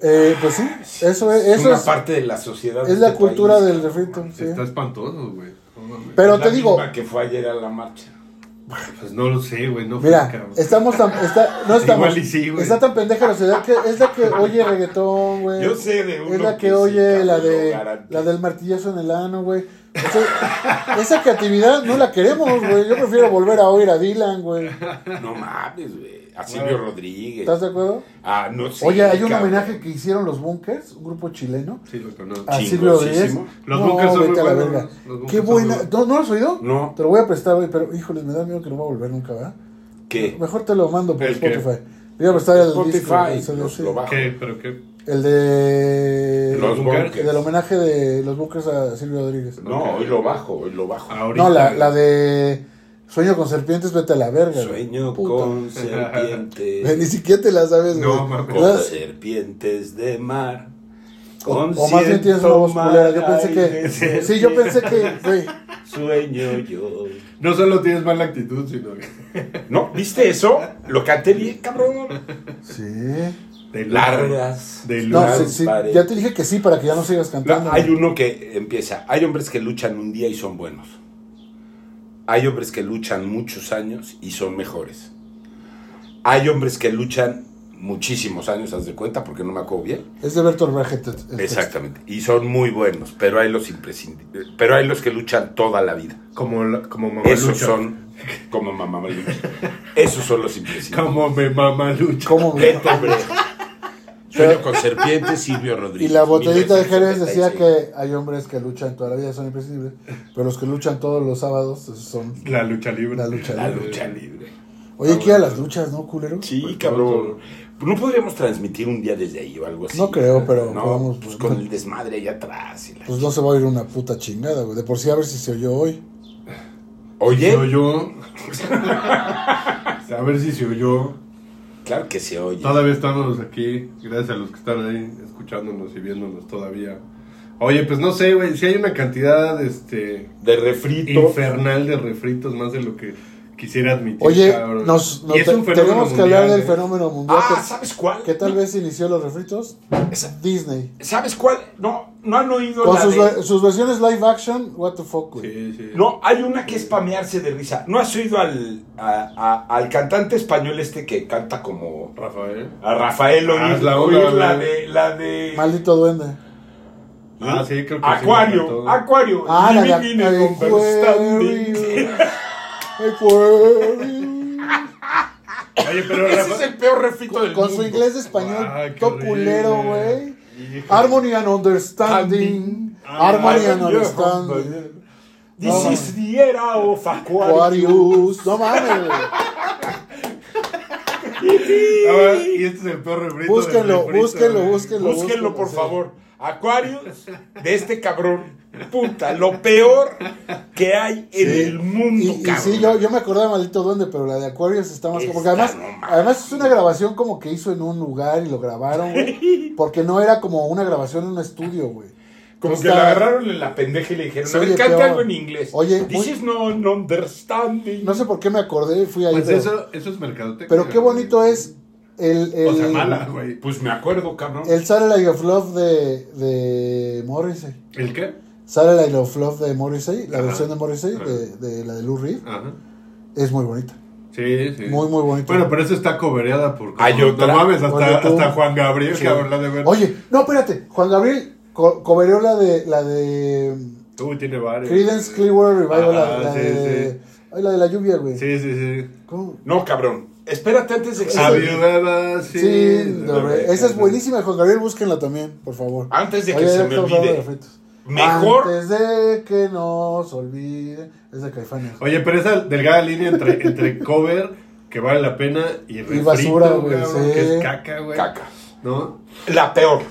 Eh, pues sí, eso es, Es eso una es, parte de la sociedad. es de la este cultura país, del refrito. sí. Está espantoso, güey. Pero Es te la digo, que fue ayer a la marcha. Pues no lo sé, güey. No mira, estamos tan, está, no estamos, Igual y sí, güey. está tan pendeja la sociedad que es la que oye reggaetón, güey. Yo sé de uno Es la que oye la de la del martillazo en el ano, güey. O sea, esa creatividad no la queremos, güey. Yo prefiero volver a oír a Dylan, güey. No mames, güey. A Silvio Rodríguez. ¿Estás de acuerdo? Ah, no sé. Oye, hay un cabrón. homenaje que hicieron los Bunkers, un grupo chileno, Sí, lo conozco. a Silvio Rodríguez. Los no, Bunkers son vete muy a la buenos, verga. los Bunkers Qué buena. ¿No, ¿No lo has oído? No. Te lo voy a prestar, güey, pero híjole, me da miedo que no va a volver nunca, ¿verdad? ¿Qué? Mejor te lo mando por ¿El? Spotify. Voy a prestar el Spotify. disco. el CD, lo- sí. bajo. ¿Qué? ¿Pero qué? El de. Los Bunkers. bunkers. Del homenaje de los bunkers a Silvio Rodríguez. No, hoy lo bajo, hoy lo bajo. Ahorita, No, la de Sueño con serpientes, vete a la verga. güey. Sueño Puta. con Eh, Ni serpientes. siquiera te la sabes, güey. No, mames. Con ¿Verdad? serpientes de mar. O, Con o más bien tienes una voz culera. Yo pensé que. Sí, yo pensé que, güey. Sueño yo. No solo tienes mala actitud, sino que. ¿No? ¿Viste eso? Lo canté bien, cabrón. Sí. De Largas. De No, luz. sí, sí, ya te dije que sí para que ya no sigas No, cantando. hay uno que empieza. Hay hombres que luchan un día y son buenos. Hay hombres que luchan muchos años y son mejores. Hay hombres que luchan muchísimos años, haz de cuenta, porque no me acuerdo bien. Es de Bertolt Brecht. texto. Exactamente. Y son muy buenos, pero hay los imprescindibles. Pero hay los que luchan toda la vida. Como, la- como mamá Esos lucha. son como mamá lucha. Esos son los imprescindibles. Como me mamá lucha. ¿Cómo, güey? Beto Brecht. Sueño con serpientes, Silvio Y Rodríguez. la botellita de Jerez decía 1976. que hay hombres que luchan toda la vida, son imprescindibles. Pero los que luchan todos los sábados son. La lucha libre. La lucha La libre. lucha libre. Oye, que ir a las luchas, ¿no, culero? Sí, Pues, cabrón. ¿No podríamos transmitir un día desde ahí o algo así? No creo, pero No, podemos- pues con el desmadre allá atrás. y la- Pues no se va a oír una puta chingada, güey. De por sí a ver si se oyó hoy. Oye, Se oyó. a ver si se oyó. Claro que se oye. Todavía estamos aquí. Gracias a los que están ahí escuchándonos y viéndonos todavía. Oye, pues no sé, güey. Si hay una cantidad este, De refrito. infernal de refritos, más de lo que quisiera admitir. Oye, cabrón. nos, es te- tenemos que hablar del ¿eh? fenómeno mundial Ah, que, ¿sabes cuál? que tal vez inició los refritos. Esa- Disney. ¿Sabes cuál? No, no han oído Con la sus, de- sus versiones live action, what the fuck, güey. Sí, sí. No, hay una que es pamearse de risa. ¿No has oído al, a- a- al cantante español este que canta como Rafael. a Rafael Ah, oír, es la oír la de la de Maldito duende. Ah, sí, creo que sí Acuario, encantó. Acuario. Ah, la de Living in a understanding. Acuario. Oye, pero Ese Rafa- es el peor refrito del Con mundo. su inglés de español, Ay, qué todo culero, güey. Harmony and understanding. Ah, Harmony and understanding. This No, is the era of Aquarius. Aquarius. No mames, Ah, y este es el peor refrito. Búsquenlo, búsquenlo, búsquenlo. Búsquenlo, por sí. favor. Aquarius de este cabrón. Puta, lo peor que hay en el mundo, Y, sí, yo, yo me acordaba Maldito Duende, pero la de Aquarius está más... Esta Porque además, no además es una grabación como que hizo en un lugar y lo grabaron, güey. Porque no era como una grabación en un estudio, güey. Como que la agarraron en la pendeja y le dijeron, a ver, oye canta peor. algo en inglés. Oye, This muy- is no understanding. No sé por qué me acordé, fui ahí. Pues pero, eso, eso es mercadotecnia. pero qué bonito es el... el O sea, mala, güey. Pues me acuerdo, cabrón. El Saturday of Love de, de Morrissey. ¿El qué? Saturday of Love de Morrissey, la Ajá. versión de Morrissey, de, de la de Lou Reed, Ajá. es muy bonita. Sí, sí. Muy, muy bonita. Bueno, pero eso está cobereada por. Hay otra. No mames, hasta, hasta Juan Gabriel, Sí. que habla de ver. Oye, no, espérate. Juan Gabriel co la de, la de Uy, tiene varios. Creedence Clearwater Revival, la, Ajá, la sí, de... Ay, la de la lluvia, güey. Sí, sí, sí. ¿Cómo? No, cabrón. Espérate antes de que Aviudada, sí. Sí, no, esa es buenísima Juan Gabriel, búsquenla también, por favor. Antes de que Oye, se me olvide. Mejor. Antes de que nos olvide. Es de Caifanes. Oye, pero esa delgada línea entre, entre cover, que vale la pena, y refrito, basura, güey, sí. que es caca, güey. Caca. ¿No? La peor.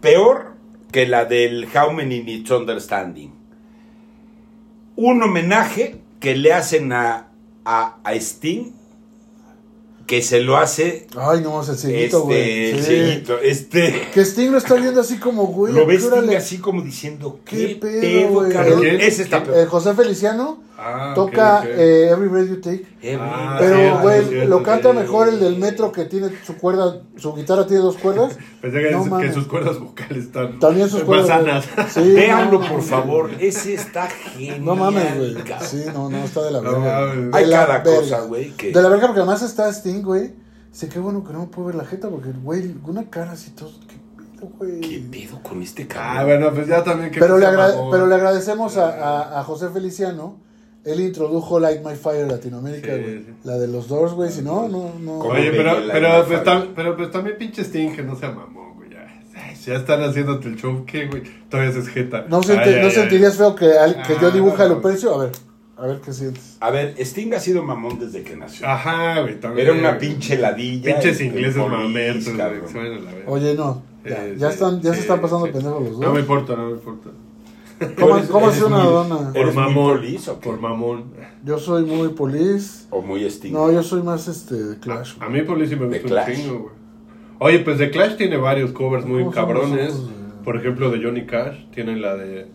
Peor que la del How Many Needs Understanding. Un homenaje que le hacen a, a, a Sting, que se lo hace Ay, no, el cieguito, este, güey. el Sí. cieguito, este, Que Sting lo está viendo así como, güey. lo ves así como diciendo, ¿Qué ¿qué, pedo. Ese está peor. Eh, José Feliciano Ah, toca ok, ok. eh, Every Breath You Take. Ah, Pero, sí, güey, sí, lo canta sí. mejor el del metro que tiene su cuerda, su guitarra tiene dos cuerdas. Pensé que, No que sus cuerdas vocales están También sus más cuerdas. sanas. Sí, Véanlo, no, por favor. Ese está genial. No mames, güey. Sí, no, no, está de la No verga. De Hay la cada verga. cosa, güey, que- De la verga, porque además está Sting, güey. Sí, qué bueno que no me puedo ver la jeta, porque, güey, una cara así, todo. ¿Qué pedo, güey? ¿Qué pedo con este cabrón? Ah, bueno, pues ya también que Pero le, pero le agradecemos a, a- a José Feliciano. Él introdujo Light My Fire Latinoamérica, güey. sí. La de los Doors, güey. Si no, no, no. Oye, pero, la pero, pues, tam- pero pues también pinche Sting que no sea mamón, güey. Ya, están haciéndote el show, ¿qué, güey? Todavía se jeta. ¿No, senti- Ay, ay, ¿no ay. sentirías feo que, al- que yo Ah, dibuje a no. Lupercio? A ver, a ver qué sientes. A ver, Sting ha sido mamón desde que nació. Ajá, güey, también. Era una pinche ladilla. Pinches el- el ingleses mamertos, se. Oye, no. Ya, Eh, ya sí, están, ya se están pasando sí. pendejos los No me dos. importa, no me importa. ¿Cómo, Eres- cómo eres hace una muy- dona? ¿Eres Por mamón. polis o? Por mamón. Yo soy muy polis. O muy Sting. No, yo soy más este de Clash. A mí Police me The gusta un chingo, güey. Oye, pues The Clash tiene varios covers muy ¿Cómo son cabrones. Por ejemplo, de Johnny Cash. Tienen la de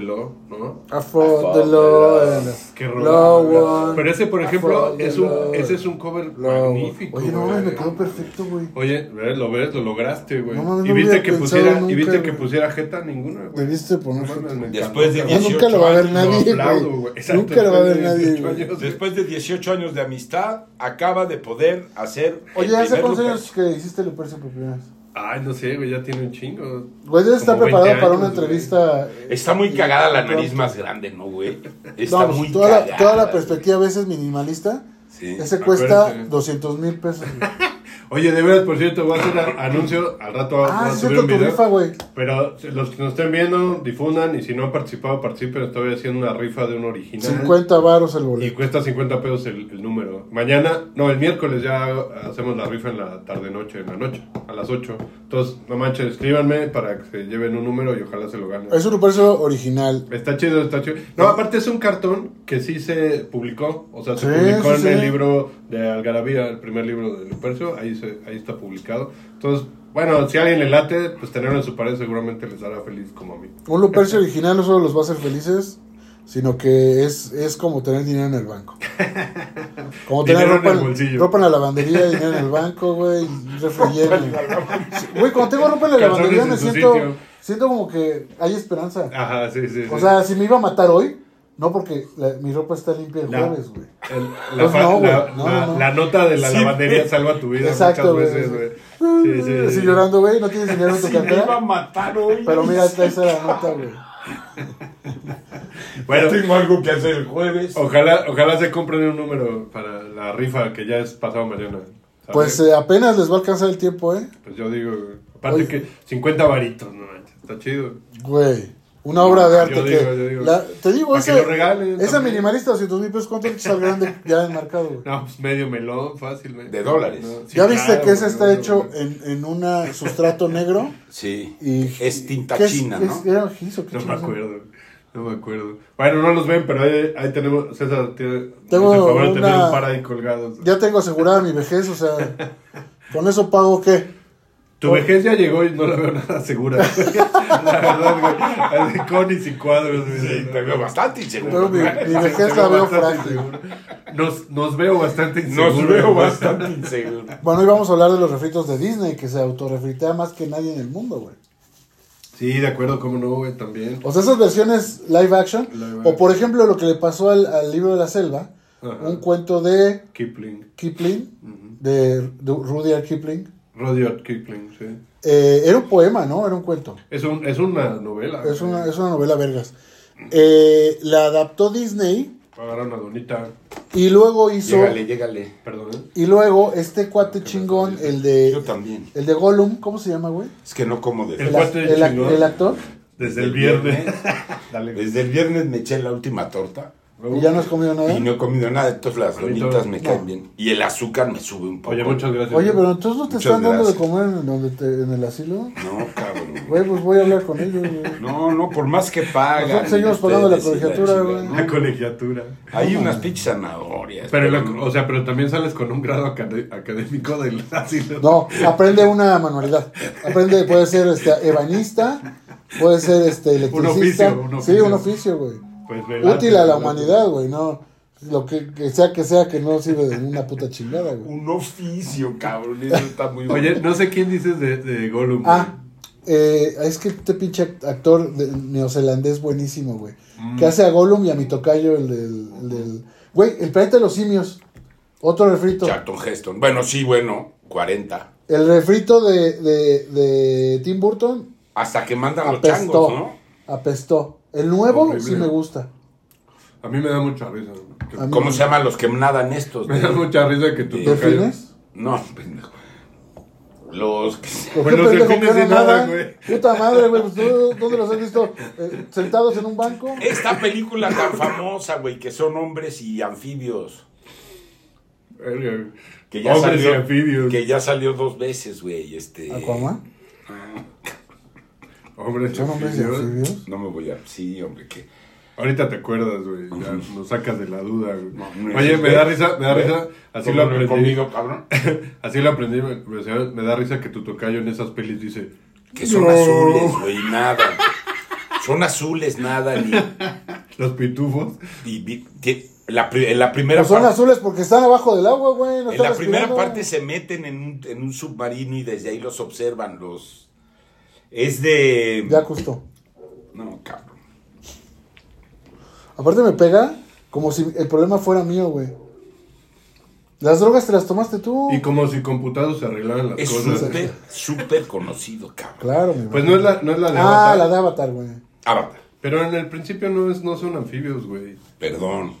Law, ¿no? I fought the law and Qué won. Pero ese, por ejemplo, es un, ese es un cover magnífico. Oye, no güey. me quedó perfecto, güey. Oye, ¿ves? lo ves, lo lograste, güey. No y viste hubiera que pensado pusiera, y nunca, viste que pusiera jeta ninguna, güey. Debiste poner No Después de encantó, Ya cabrón. nunca lo va a ver nadie, Nunca lo va a ver después de nadie, 18 güey. años, Después de 18 años de amistad, acaba de poder hacer. el Oye, ¿hace cuántos años que hiciste Lupercio por primera vez? Ay, no sé, güey, ya tiene un chingo. Güey, debes estar Como 20 preparado para una güey. entrevista. eh, Está muy cagada la pronto. nariz más grande, ¿no, güey? Está No, pues, muy toda, la, cagada. toda la perspectiva a veces minimalista. Sí. Ese cuesta Acuérdate. 200 mil pesos. güey. Oye, de veras, por cierto, voy a hacer anuncio. Al rato voy Ah, a subir un tu video. rifa, güey. Pero los que nos estén viendo, difundan. Y si no han participado, participen. Estoy haciendo una rifa de un original. 50 varos el Y boleto. cuesta 50 pesos el, el número. Mañana, no, el miércoles ya hacemos la rifa en la tarde-noche, en la noche, a las 8. Entonces, no manches, escríbanme para que se lleven un número y ojalá se lo ganen. Es un Lupercio original. Está chido, está chido. No, aparte es un cartón que sí se publicó. O sea, se Sí, publicó sí, en sí. el libro de Algarabía, el primer libro de Lupercio. Ahí, se, ahí está publicado. Entonces, bueno, si a alguien le late, pues tenerlo en su pared seguramente les hará feliz como a mí. Un Lupercio original no solo los va a hacer felices, sino que es, es como tener dinero en el banco. Como tener en ropa el en, bolsillo. ropa en la lavandería, dinero en el banco, güey, Güey, cuando tengo ropa en la Calzones lavandería en me siento, sitio. siento como que hay esperanza. Ajá, sí, sí. O sí. sea, si me iba a matar hoy, no porque la- mi ropa está limpia el La- jueves, güey. El- la, Pues no, güey, la, no, la- no. la nota de la Sí, lavandería salva tu vida Exacto, muchas veces, güey. Sí, sí, Así sí. llorando, güey, no tienes dinero en tu Si me iba a cartera. matar hoy. Pero mira, esta esa la nota, güey. Bueno, tengo algo que hacer el jueves. ojalá, ojalá se compren un número para la rifa que ya es pasado mañana. ¿sabes? Pues eh, apenas les va a alcanzar el tiempo, ¿eh? Pues yo digo, güey. aparte Oye. que 50 varitos, no manches, está chido. Güey, una obra de arte Yo que... digo, yo digo. la- te digo, Para que esa, lo regalen esa también. minimalista 200 mil pesos, ¿cuánto le echas al grande ya enmarcado, güey? No, pues medio melón, fácilmente. De dólares. No, sí, ¿Ya viste que ese está no, hecho en, en un sustrato negro? Sí. Y, es tinta ¿qué es- china, qué ¿no? es- ¿Era No me acuerdo, no me acuerdo. Bueno, no los ven, pero ahí, ahí tenemos, César tiene Tengo favor de tener un par ahí colgados. Ya tengo asegurada mi vejez, o sea, ¿con eso pago qué? Tu vejez ya llegó y no la veo nada segura. la verdad, güey. Así con y sin cuadros. güey. Sí, te veo bastante inseguro. mi, vejez la veo frágil. inseguro. Nos, nos veo bastante inseguros. Nos veo güey. bastante inseguro. Bueno, hoy vamos a hablar de los refritos de Disney, que se autorrefritea más que nadie en el mundo, güey. Sí, de acuerdo, cómo no, güey, también. O sea, esas versiones live action, Live o por ejemplo lo que le pasó al, al libro de la selva, Ajá. un cuento de Kipling. Kipling, de, de Rudyard Kipling. Rudyard Kipling, sí. Eh, era un poema, ¿no? Era un cuento. Es, un, es una novela. Es una, es una novela vergas. Eh, la adaptó Disney Agarra una donita. y luego hizo... Llégale, llégale. Perdón, ¿eh? Y luego este cuate chingón, el de... Yo también. El de Gollum, ¿cómo se llama, güey? Es que no como de El El, cuate el el actor. Desde el Desde el viernes. viernes. Dale. Desde el viernes me eché la última torta Y ya no has comido nada. y no he comido nada, entonces las donitas me no. caen bien. Y el azúcar me sube un poco. Oye, muchas gracias. Oye, pero entonces no te están dando de comer en, donde te- en el asilo. No, cabrón. Güey, pues voy a hablar con ellos, güey. No, no, por más que pagan. Nosotros seguimos pagando la colegiatura, güey. ¿no? La colegiatura. Hay unas pinches zanahorias. Pero, pero lo- o sea, pero también sales con un grado acad- académico del asilo. No, aprende una manualidad. Aprende, puede ser este ebanista, puede ser este electricista. oficio, un Sí, oficio. un oficio, güey. Pues Útil a la humanidad, güey, no. Lo que, que sea que sea que no sirve de una puta chingada, güey. Un oficio, cabrón. Eso está muy Oye, no sé quién dices de, de Gollum. Ah, eh, es que este pinche actor de- neozelandés buenísimo, güey. Mm. Que hace a Gollum y a mi tocayo, el del, el del- Güey, el planeta de los simios. Otro refrito. Charlton Heston. Bueno, sí, bueno, 40. El refrito de, de, de Tim Burton Hasta que mandan los apestó. changos, ¿no? Apestó. El nuevo Horrible. sí me gusta. A mí me da mucha risa. ¿Cómo se llaman los que nadan estos? Me da mucha risa que ¿De tocayo- ¿Delfines? No, pendejo. Los que... ¿Por Pues qué los pendejo que no nadan, nadan? güey. Puta madre, güey. pues, ¿tú ¿Dónde los has visto? Eh, ¿Sentados en un banco? Esta película tan famosa, güey, que son hombres y anfibios. Que ya Hombres y salió. anfibios. Que ya salió dos veces, güey. Este. Aquaman. Hombres ¿Son hombres anfibios? No me voy a. Sí, hombre, que. Ahorita te acuerdas, güey. Ya nos sacas de la duda, güey. No, no Oye, me da risa, me da ¿Ve? risa. Así ¿Cómo lo aprendí. comido, cabrón? Así lo aprendí. Me, da risa que tu tocayo en esas pelis dice. Que son No. azules, güey, nada. Son azules, nada, ni. Los pitufos. y que la, pri- en la primera Pues son parte. azules porque están abajo del agua, güey. no En la primera respirando. parte se meten en un, en un submarino y desde ahí los observan los. Es de. Ya costó. No, cabrón. Aparte me pega como si el problema fuera mío, güey. Las drogas te las tomaste tú. Y como si computados se arreglaran las Es cosas. súper, súper conocido, cabrón. Claro, mi Pues no es la, no es la de Ah, Avatar, la de Avatar, güey. Avatar. Pero en el principio no, es, no son anfibios, güey. Perdón.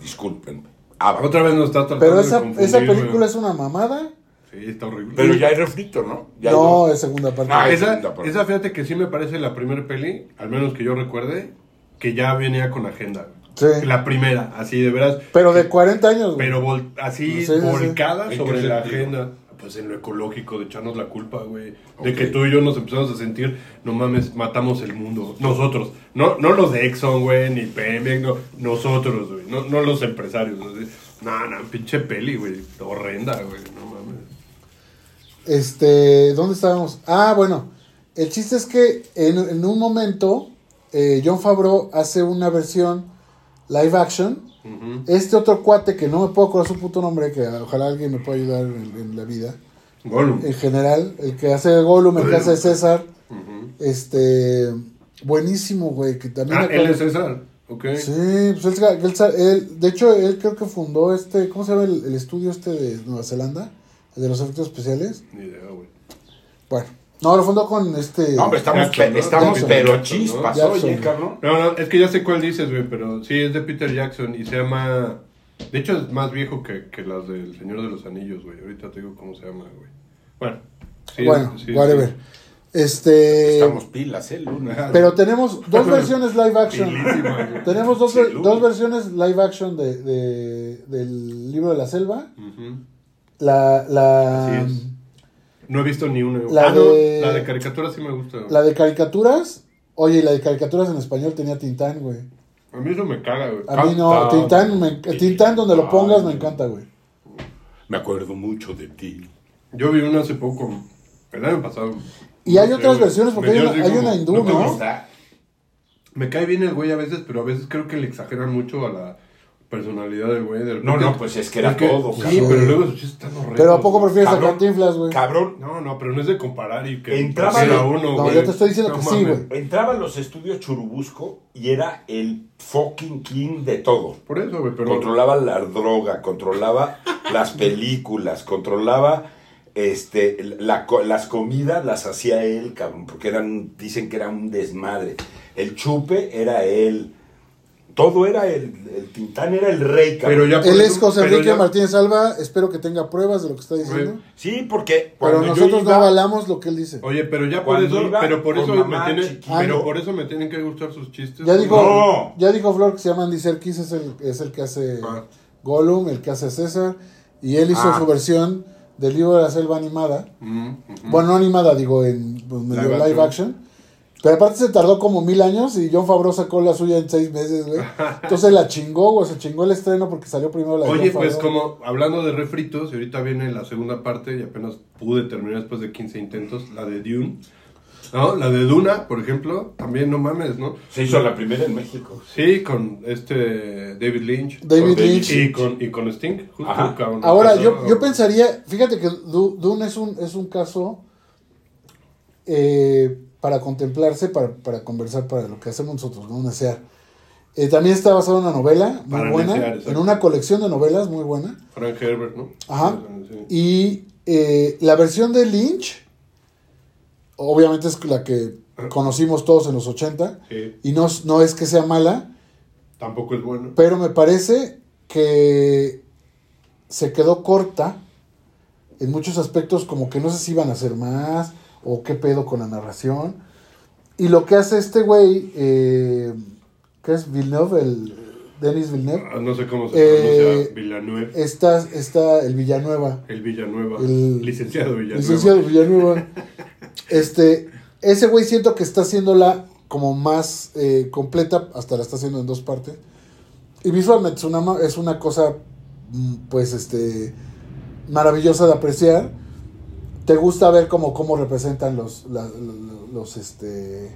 Disculpen. Avatar. Otra vez nos está tratando Pero de esa, confundir, esa güey. película es una mamada. Sí, está horrible. Pero ya hay refrito, ¿no? Ya No, es segunda parte. Ah, es- esa, segunda parte. esa fíjate que sí me parece la primera peli, al menos que yo recuerde, que ya venía con agenda. Sí. La primera, así de veras. Pero de 40 años, güey. Pero vol- así Sí, sí, sí. volcada ¿En sobre la agenda. Pues en lo ecológico, de echarnos la culpa, güey. De que tú y yo nos empezamos a sentir, no mames, matamos el mundo. Nosotros. No, no los de Exxon, güey, ni Pemex, no. Nosotros, güey. No, no los empresarios. No, no, pinche peli, güey. Horrenda, güey. Este, ¿dónde estábamos? Ah, bueno, el chiste es que en, en un momento eh, John Favreau hace una versión live action. Este otro cuate que no me puedo acordar su puto nombre, que ojalá alguien me pueda ayudar en, en la vida. Gollum. En general, el que hace Gollum, el que hace César. Este, buenísimo, güey, que también... Ah, él es César. Ok. Sí, pues él, él- de hecho, él creo que fundó este, ¿cómo se llama el, el estudio este de Nueva Zelanda? De los efectos especiales. Ni idea, güey. Bueno, no, lo fundó con este... No, hombre, estamos, Jackson, pe- ¿no? estamos Jackson. pero Jackson, ¿no? chispas, Jackson. oye, cabrón. No, no, es que ya sé cuál dices, güey, pero sí, es de Peter Jackson y se llama... De hecho, es más viejo que, que las del Señor de los Anillos, güey. Ahorita te digo cómo se llama, güey. Bueno. sí, bueno, sí, whatever. sí. Este... Estamos pilas, ¿eh? lunes. Ajá. Pero tenemos dos versiones live action. Pilísima. Tenemos dos, ver- dos versiones live action de, de- del libro de la selva. Ujú. La, la, Así es. No he visto ni una. La ah, no, de- la de caricatura sí me gusta. güey. la de caricaturas. Oye, y la de caricaturas en español tenía Tintán, güey. A mí eso me caga, güey. A mí no, Tintán. Me- Tintán donde lo pongas me encanta, güey. Me acuerdo mucho de ti. Yo vi una hace poco, el año pasado. Y hay No sé, otras güey. versiones, porque hay una, hay hindú, ¿no? gusta? Me cae bien el güey a veces, pero a veces creo que le exageran mucho a la personalidad del güey. de No, no, pues es que era Es que- todo, Sí, cabrón. pero luego sus chistes están horrendos. Pero ¿a poco prefieres a. Cantinflas, güey? Cabrón, No, no, pero no es de comparar y que Entraba era uno, No, güey. yo te estoy diciendo No que sí, güey. entraba a los estudios Churubusco y era el fucking king de todo. Por eso, güey, pero... Controlaba la droga, controlaba las películas, controlaba este la las comidas las hacía él, cabrón, porque eran dicen que era un desmadre. El chupe era él. Todo era el el Tintán era el rey, cabrón. Pero ya Él es José Enrique ya- Martínez Alba. Espero que tenga pruebas de lo que está diciendo. Sí, porque Pero nosotros no avalamos lo que él dice. Oye, pero ya por Cuando eso, pero por eso me tiene, chiquita. pero Ah, por eso me tienen que gustar sus chistes. Ya dijo, No. ya dijo Flor que se llama Andy Serkis, es el, es el que hace Ah. Gollum, el que hace César. Y él hizo Ah. su versión del libro de la selva animada. Mm. Bueno, no animada, digo, en pues, medio Live live, action. action. Pero aparte se tardó como mil años y John Favreau sacó la suya en seis meses, güey. Entonces la chingó, güey. Se chingó el estreno porque salió primero la de Oye, pues como hablando de refritos, y ahorita viene la segunda parte y apenas pude terminar después de 15 intentos, la de Dune. ¿No? La de Duna, por ejemplo, también no mames, ¿no? se hizo la primera en México. Sí, con este David Lynch. David Lynch. Y con, y con Sting, justo. Ahora, yo, yo pensaría, fíjate que Du- Dune es un, es un caso eh, para contemplarse, para, para conversar, para lo que hacemos nosotros, ¿no? Necear. Eh, también está basado en una novela muy Para buena, en una colección de novelas muy buena. Frank Herbert, ¿no? Ajá. Sí. Y eh, la versión de Lynch, obviamente es la que conocimos todos en los 80, Sí, y no, no es que sea mala, tampoco es bueno. pero me parece que se quedó corta en muchos aspectos, como que no sé si iban a hacer más o qué pedo con la narración. Y lo que hace este güey, eh, que es Villeneuve, el Denis Villeneuve. Ah, No sé cómo se Eh, pronuncia Villanueva. Está, está el Villanueva. El Villanueva. el- licenciado Villanueva. Licenciado Villanueva. Este, ese güey siento que está haciéndola como más eh, completa, hasta la está haciendo en dos partes. Y visualmente es una, es una cosa, mm, pues, este, maravillosa de apreciar. Te gusta ver cómo, cómo representan los, la- los, los, este,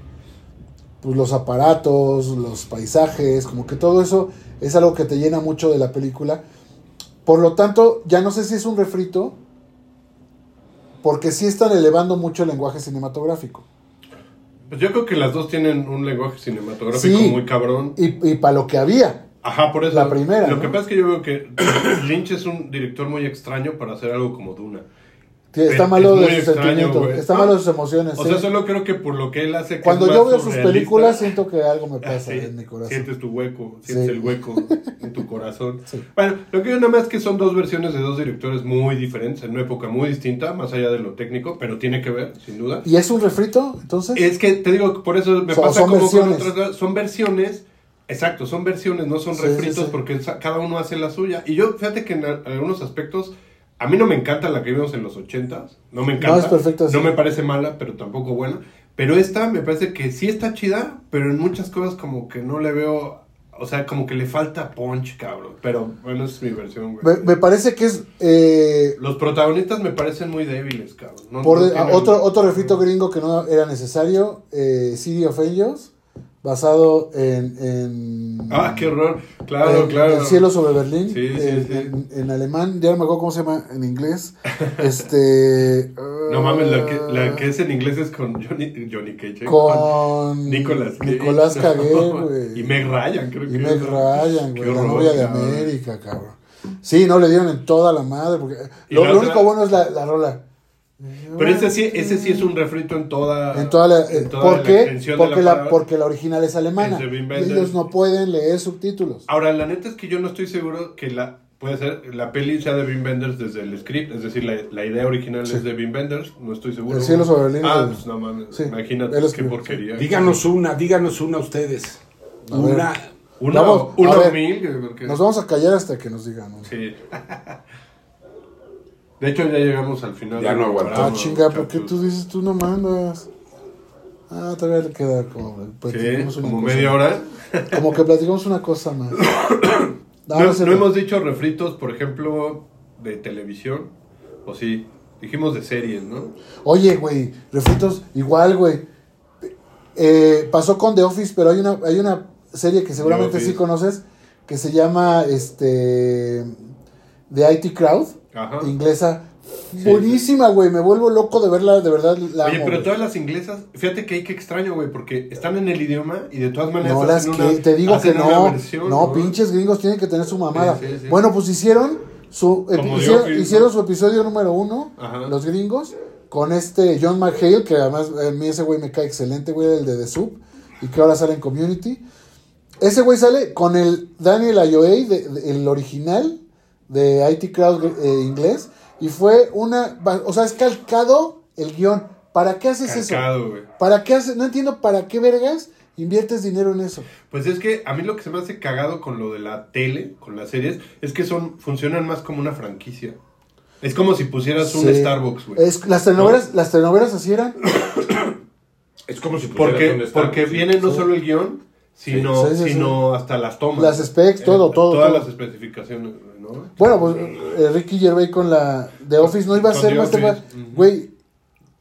pues, los aparatos, los paisajes, como que todo eso es algo que te llena mucho de la película. Por lo tanto, ya no sé si es un refrito, porque sí están elevando mucho el lenguaje cinematográfico. Pues yo creo que las dos tienen un lenguaje cinematográfico Sí. muy cabrón. Y, y para lo que había. Ajá, por eso. La primera, Lo ¿no? que pasa es que yo veo que Lynch es un director muy extraño para hacer algo como Duna. Sí, Está Es- malo es de sus extraño, sentimientos, está Ah, malo de sus emociones. O sí. sea, solo creo que por lo que él hace. que Cuando yo veo sus películas siento que algo me pasa sí, en mi corazón. Sientes tu hueco, sientes el hueco en tu corazón. Bueno, lo que yo nada más es que son dos versiones de dos directores muy diferentes, en una época muy distinta, más allá de lo técnico, pero tiene que ver, sin duda. ¿Y es un refrito, entonces? Es que te digo, por eso me pasa como versiones. con otras. Son versiones. Exacto, son versiones, no son refritos porque cada uno hace la suya. Y yo, fíjate que en algunos aspectos, a mí no me encanta la que vimos en los ochentas. No me encanta. es perfecta, sí. No me parece mala, pero tampoco buena. Pero esta me parece que sí está chida, pero en muchas cosas como que no le veo. O sea, como que le falta punch, cabrón. Pero bueno, esa es mi versión, güey. Me, me parece que es eh, Los protagonistas me parecen muy débiles, cabrón. No- por no de- tienen- otro, otro refrito gringo que no era necesario, eh, City of Angels, basado en... en Ah, qué horror. Claro, en claro. El cielo sobre Berlín, Sí, sí, en, sí. en- alemán, ya no me acuerdo cómo se llama en inglés. este. No mames, la que, la ah, que es en inglés es con Johnny, Johnny Cage. ¿eh? Con. Nicolas Cage. Nicolás No. Cagué, güey. Y Meg Ryan, creo que Y Meg. Ryan, güey. La novia de cabrón. América, cabrón. Sí, no le dieron en toda la madre. Porque Y lo, lo único bueno es la, la rola. Pero ese sí, ese sí es un refrito en toda. En toda la, en toda ¿Por la qué? extensión de Porque la, palabra. porque la original es alemana. Es de Wim y Wenders. ellos no pueden leer subtítulos. Ahora, la neta es que yo no estoy seguro que la. Puede ser la peli sea de Wim Wenders desde el script, es decir, la, la idea original Sí. es de Wim Wenders, no estoy seguro. El cielo sobre Ah, pues no mames, Sí, imagínate qué porquería. Díganos una, díganos una ustedes. A ver. Una. Una, Vamos, una a ver. mil, porque- Nos vamos a callar hasta que nos digan. ¿no? Sí. De hecho, ya llegamos al final. Ya no aguantamos. Ah, chinga, ¿por qué tú dices tú no mandas? Ah, todavía le queda como. Sí, platicamos una como cosa. media hora. Como que platicamos una cosa más. No, No, sé, no hemos dicho refritos, por ejemplo, de televisión. O sí, dijimos de series, ¿no? Oye, güey, refritos, igual, güey. Eh, pasó con The Office, pero hay una, hay una serie que seguramente sí conoces, que se llama este The IT Crowd, Ajá. inglesa. Buenísima, güey, me vuelvo loco de verla, de verdad la Oye, amo, pero todas las inglesas, fíjate que hay que extraño, güey, porque están en el idioma y de todas maneras No, las que, una, te digo que no, versión, no, pinches gringos tienen que tener su mamada. Sí, sí, sí. Bueno, pues hicieron su, hicieron, su episodio número uno, Ajá. los gringos, con este John McHale, que además a mí ese güey me cae excelente, güey, el de The Soup, y que ahora sale en Community. Ese güey sale con el Daniel de- de- el original de IT Crowd eh, inglés, y fue una, o sea, es calcado el guion. ¿Para qué haces eso? Calcado, güey. ¿Para qué haces? No entiendo para qué vergas inviertes dinero en eso. Pues es que a mí lo que se me hace cagado con lo de la tele, con las series, es que son funcionan más como una franquicia. Es como si pusieras un Sí. Starbucks, güey. Es, las telenovelas, las telenovelas así eran. Es como si pusieras Porque, un Starbucks, porque viene no Sí. solo el guion, sino, Sí, sí, sí. sino hasta las tomas. Las specs, todo, todo, Todas todo. las especificaciones, ¿no? Bueno, pues eh, Ricky Gervais con la The Office no iba a Con ser más. Güey,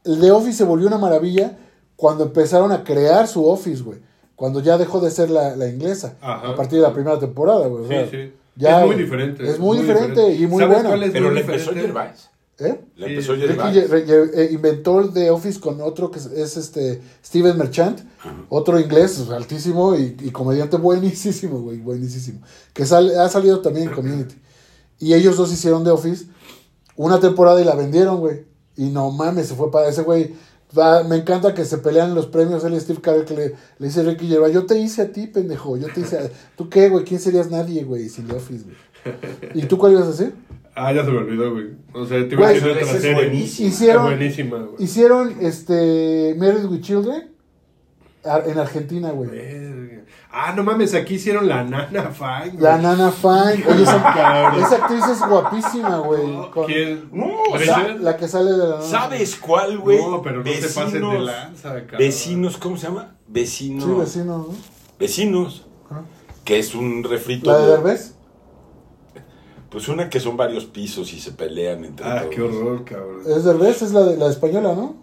el The Office se volvió una maravilla cuando empezaron a crear su Office, güey. Cuando ya dejó de ser la, la inglesa. Ajá. A partir de la primera temporada, güey. o Sí, sea, sí. ya, es muy diferente. Es muy diferente y muy ¿Sabes buena. cuál es Pero muy le empezó? Gervais. ¿Eh? Le Sí, empezó Ricky eh, inventó el The Office con otro que es, es este Steven Merchant, otro inglés altísimo y, y comediante buenísimo, güey, buenísimo. Que sale, ha salido también en Community. Y ellos dos hicieron The Office una temporada y la vendieron, güey. Y no mames, se fue para ese güey. va- me encanta que se pelean los premios. Él y Steve Carell que le, le dice Ricky Gervais, yo te hice a ti, pendejo. Yo te hice a... ¿Tú qué, güey? ¿Quién serías nadie, güey, sin The Office, güey? ¿Y tú cuál ibas a hacer? Ah, ya se me olvidó, güey. O sea, te iba a Güey, decir esa otra es serie. buenísima. Hicieron- Es buenísima, güey. Hicieron este Married with Children a- en Argentina, güey. Verga. Ah, no mames, aquí hicieron la Nana Fine. güey. La Nana Fine. Oye, esa, esa actriz es guapísima, güey. No, Con- ¿quién? No, sea, La que sale de la Nana ¿Sabes cuál, güey? No, pero no se pasen de lanza, cabrón. Vecinos, ¿cómo se llama? Vecinos. Sí, vecino, ¿no? Vecinos. Ajá. Que es un refrito. ¿La de Derbez? Pues una que son varios pisos y se pelean entre Ah, todos. qué horror, cabrón. Es Derbez, es la, de, la española, ¿no?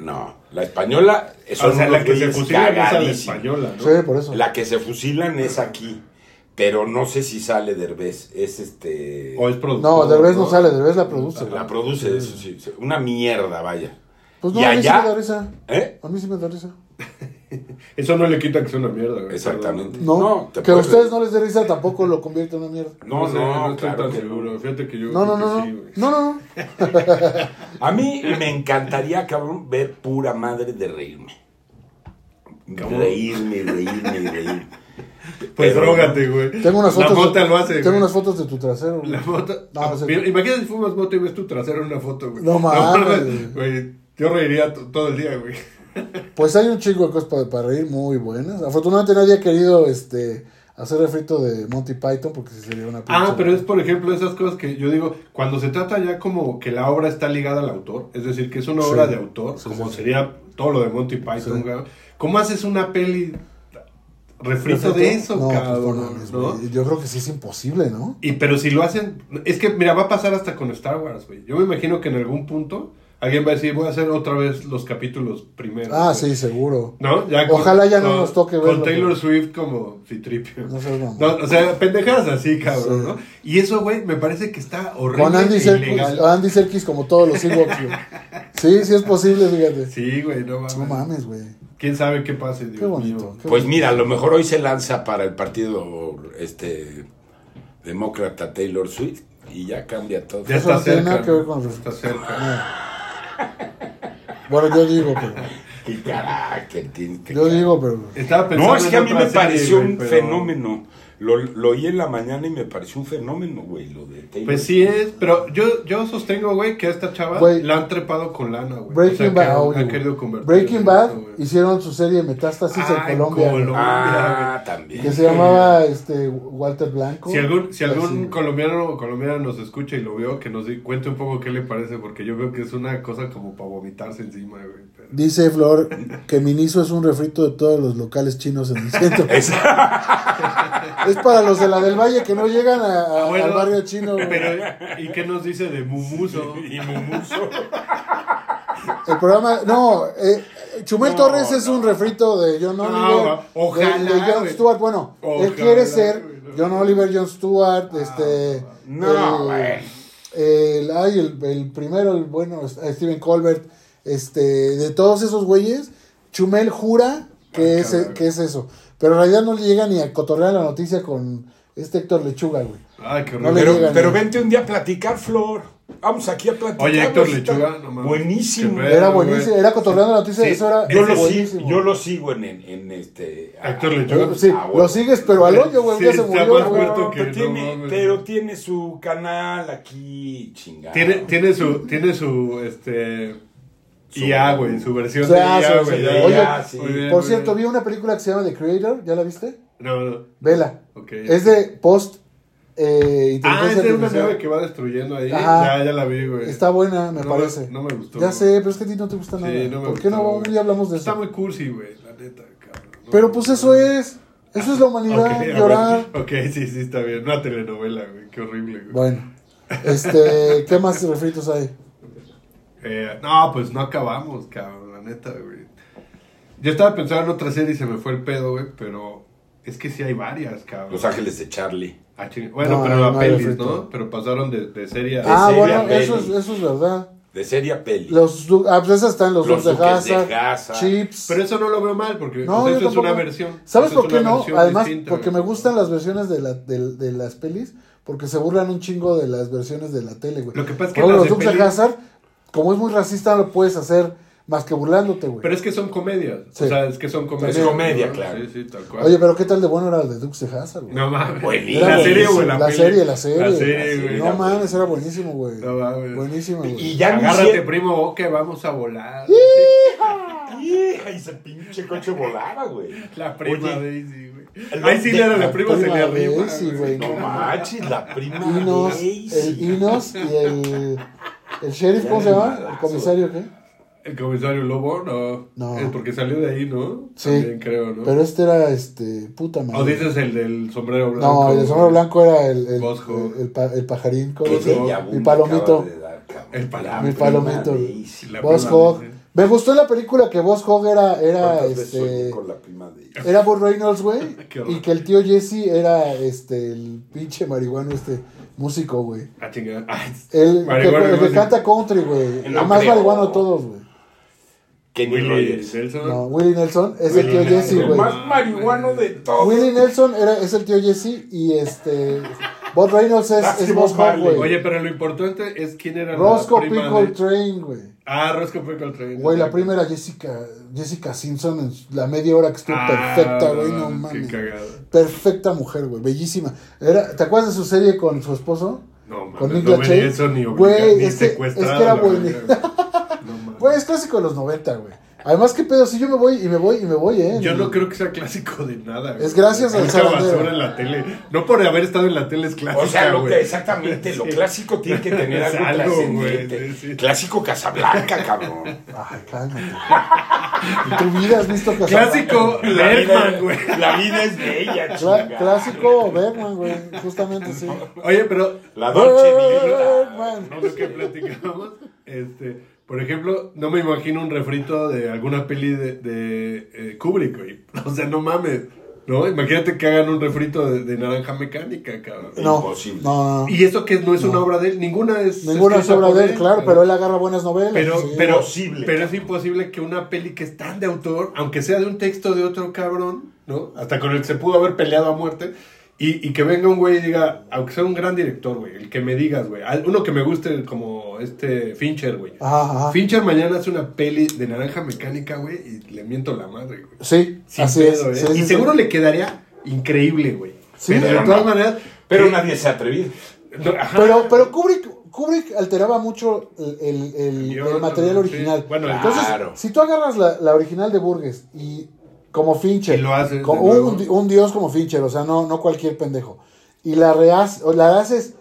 No, la española son o sea, la que se fusilan es a la cagadísimos. española, ¿no? Sí, por eso. La que se fusilan es aquí, pero no sé si sale Derbez. Es este. O es productor. No, Derbez no sale, Derbez la produce. La produce, eso sí. Una mierda, vaya. Pues no, Y a mí sí me da risa. ¿Eh? A mí sí me da risa. Eso no le quita que sea una mierda, güey. Exactamente. No, No, que a puedes- ustedes no les dé risa tampoco lo convierte en una mierda. No, sé, no, estoy claro tan que seguro. Fíjate que yo No, no, creo no, no. que sí, güey. No, no, no. A mí me encantaría, cabrón, ver pura madre de reírme. ¿Cómo? Reírme, reírme, reírme. Pues Pero- drógate, güey. Tengo unas fotos. La mota de, lo hace, Tengo güey. unas fotos de tu trasero. güey. La mota. No, no Imagínate si fumas mota y ves tu trasero en una foto, güey. No mames. Güey, yo reiría to- todo el día, güey. Pues hay un chingo de cosas para, para reír muy buenas. Afortunadamente nadie ha querido este hacer refrito de Monty Python porque sería una Ah, pero es por ejemplo esas cosas que yo digo, cuando se trata ya como que la obra está ligada al autor, es decir, que es una Sí. obra de autor, Sí, como sí, sería todo lo de Monty Python. ¿Cómo haces una peli refrito de eso, No, pues, cabrón? no ¿no? Yo creo que sí es imposible, ¿no? Y pero si lo hacen, es que mira, va a pasar hasta con Star Wars, güey. Yo me imagino que en algún punto alguien va a decir, voy a hacer otra vez los capítulos primero. Ah, sí, seguro. ¿No? Ya Ojalá ya no nos toque verlo, Con Taylor pero- Swift como Citripio. No mamón. No, o sea, pendejadas así, cabrón, Sí. ¿no? Y eso, güey, me parece que está horrible. Con Andy e Serkis. Andy Serkis como todos los Ewoks, güey. Sí, sí es posible, fíjate. Sí, güey, no mames. No mames, güey. ¿Quién sabe qué pase, Dios Qué bonito. mío? qué Pues bonito. mira, a lo mejor hoy se lanza para el partido este demócrata Taylor Swift y ya cambia todo. Ya está cerca. que Está cerca. Bueno, yo digo, pero. Qué carácter tiene. Yo digo, pero. Estaba pensando No, es que a mí me pareció un pero- fenómeno. Lo, lo oí en la mañana y me pareció un fenómeno, güey, lo de Taylor. Pues sí es, pero yo, yo sostengo, güey, que a esta chava Güey. la han trepado con lana, güey. Breaking o sea, que Bad. han- querido convertir Breaking en Bad eso, hicieron su serie Metástasis Ah, en Colombia. Ah, también. Que se llamaba este Walter Blanco. Si algún, si algún colombiano o colombiana nos escucha y lo vio, que nos di- cuente un poco qué le parece, porque yo veo que es una cosa como para vomitarse encima, güey. Dice Flor que Miniso es un refrito de todos los locales chinos en el centro. es para los de la del Valle que no llegan a- a- Ah, bueno, al barrio chino. Pero, ¿y qué nos dice de Mumuso? Y Mumuso. El programa, no, eh, Chumel No, Torres es no. un refrito de John No, Oliver. ojalá, de, de John. Stewart. Bueno, él quiere ser no. John Oliver, John Stewart, este. No, el, ay, el, el primero, el bueno, Steven Colbert, este, de todos esos güeyes, Chumel jura que, es, cabrón. que es eso. Pero en realidad no le llega ni a cotorrear la noticia con este Héctor Lechuga, güey. Ay, qué No Pero, vente un día a platicar, Flor. Vamos aquí a platicar. Oye, Héctor güey, Lechuga, no mames. Buenísimo. Pedo. Era güey. buenísimo, era cotorreando la noticia, Sí, eso era Yo lo, sigo, yo lo sigo en, en, en este. Héctor Lechuga. Sí, Ah, bueno. lo sigues, pero al hoyo, güey, Sí, ya se murió, güey. pero, no tiene, pero tiene su canal aquí, chingado. Tiene, tiene su, tiene su, este... Su- IA, güey, su versión O sea, de IA, su güey. versión ya. sí. Bien, Por cierto, bien. vi una película que se llama The Creator, ¿ya la viste? No, no, Vela. ok. Es de post eh, Ah, es de una nave que va destruyendo ahí. Ajá. Ya, ya la vi, güey. Está buena, me No me- parece. no me gustó, Ya sé, pero es que a ti no te gusta Sí, nada. no me ¿Por qué gustó, no güey. un día hablamos de Está eso? muy cursi, güey, la neta, cabrón. No Pero pues eso es. Eso es la humanidad, ver. llorar. Ok, sí, sí, está bien. Una telenovela, güey. Qué horrible, güey. Bueno, este, ¿qué más refritos hay? Eh, no, pues no acabamos, cabrón, la neta, güey. Yo estaba pensando en otra serie y se me fue el pedo, güey, pero es que sí hay varias, cabrón. Los Ángeles de Charlie. Ah, Bueno, No, pero no a hay pelis. ¿no? Pero pasaron de, de serie a... Ah, serie bueno, a eso es, peli. eso es verdad. De serie a peli. Los, ah, pues esas están los, Los de Hazzard. Chips. Pero eso no lo veo mal, porque No, yo eso es una tampoco. versión. ¿Sabes por qué no? Además, distinta, porque me gustan las versiones de, la, de, de las pelis, porque se burlan un chingo de las versiones de la tele, güey. Lo que pasa es que las los de Dukes de Hazzard, como es muy racista, no lo puedes hacer más que burlándote, güey. Pero es que son comedias. Sí. O sea, es que son comedias. Es comedia, ¿no? claro. Sí, sí, tal cual. Oye, pero ¿qué tal de bueno era el de Dukes de Hazzard, güey? No mames. Buenísimo. ¿La serie o la, la peli? serie, la serie. La serie, güey. No mames, era buenísimo, güey. No mames. Buenísimo, güey. Y ya Agárrate, hicieron- primo, que vamos a volar. vieja y ese pinche coche volaba, güey. La prima Oye, Daisy, güey. el- Ahí sí le era la prima, se le arriba. Daisy, güey. No manches, la prima Inos, Daisy. el Inos y el, el sheriff, ¿cómo se llama? El comisario, ¿qué? El comisario Lobo, no. No. Es porque salió de ahí, ¿no? Sí. También creo, ¿no? Pero este era, este, puta madre. O dices el del sombrero blanco. No, el de sombrero blanco era el, el, Boss Hog. el, el pa- el pajarín, ¿cómo se llama? me palomito. El palomito. Prima palomito. Daisy. Me gustó la película que Boss Hog era, era, ¿Cuántas veces soñé este, con la prima Daisy? era Burt Reynolds, güey. Y que el tío Jesse era, este, el pinche marihuano, este, músico, güey. Ah, chingada. Ay, El, que, el canta country, güey. No el más creo. marihuano de todos, güey. Kenny Willie Rogers. Nelson. No, Willie Nelson es el tío Jesse, Nelson. El güey. más marihuano de todos. Willie Nelson era, es el tío Jesse y este. Bob Reynolds es, es Marley. güey. Oye, pero lo importante es quién era Roscoe la prima Pickle de- Train, güey. Ah, Roscoe Pickle Train. Güey, la primera Jessica, Jessica Simpson en la media hora que estuvo Ah, perfecta, güey, no Qué mames. Perfecta mujer, güey, bellísima. Era, ¿Te acuerdas de su serie con su esposo? No, mames, Con no Nick Lachey. venía eso ni Güey, obligado, ni es que- es que era bueno. verga. No mames. Güey, es clásico de los 90, güey. Además, ¿qué pedo? Si yo me voy y me voy y me voy, ¿eh? Yo no creo que sea clásico de nada. güey. Es gracias al basura en la tele. No por haber estado en la tele es clásico. O sea, lo que, exactamente, lo Sí. clásico tiene que tener Es algo, algo, trascendente. güey, sí, sí. Clásico Casablanca, cabrón. Ay, cálmate. ¿En tu vida has visto Casablanca? Clásico Bergman, güey. la vida es bella, chinga. clásico Bergman, güey. Justamente, sí. Oye, pero La Dolce. Bergman. no lo que platicamos, este, por ejemplo, no me imagino un refrito de alguna peli de, de eh, Kubrick, güey. O sea, no mames, ¿no? Imagínate que hagan un refrito de, de Naranja Mecánica, cabrón. No, Imposible. no, no. no. Y eso que no es una obra de él, ninguna es Ninguna es obra de él, claro, pero él agarra buenas novelas. Pero, sí. pero, Imposible. pero es imposible que una peli que es tan de autor, aunque sea de un texto de otro cabrón, ¿no? Hasta con el que se pudo haber peleado a muerte, y, y que venga un güey y diga, aunque sea un gran director, güey, el que me digas, güey, uno que me guste como este Fincher, güey. Ajá, ajá. Fincher mañana hace una peli de naranja mecánica, güey, y le miento la madre, güey. Sí, Sin así pedo, es. ¿eh? sí, y sí, seguro sí. le quedaría increíble, güey. Sí, pero de todas no. maneras. Pero que- nadie se ha atrevido. no, ajá. Pero, pero Kubrick, Kubrick alteraba mucho el, el- el- Guión, el material sí. original. Bueno, Entonces, claro. si tú agarras la, la original de Burgess y como Fincher, Y lo haces como un, di- un dios como Fincher, o sea, no, no cualquier pendejo, y la, rehaces, la haces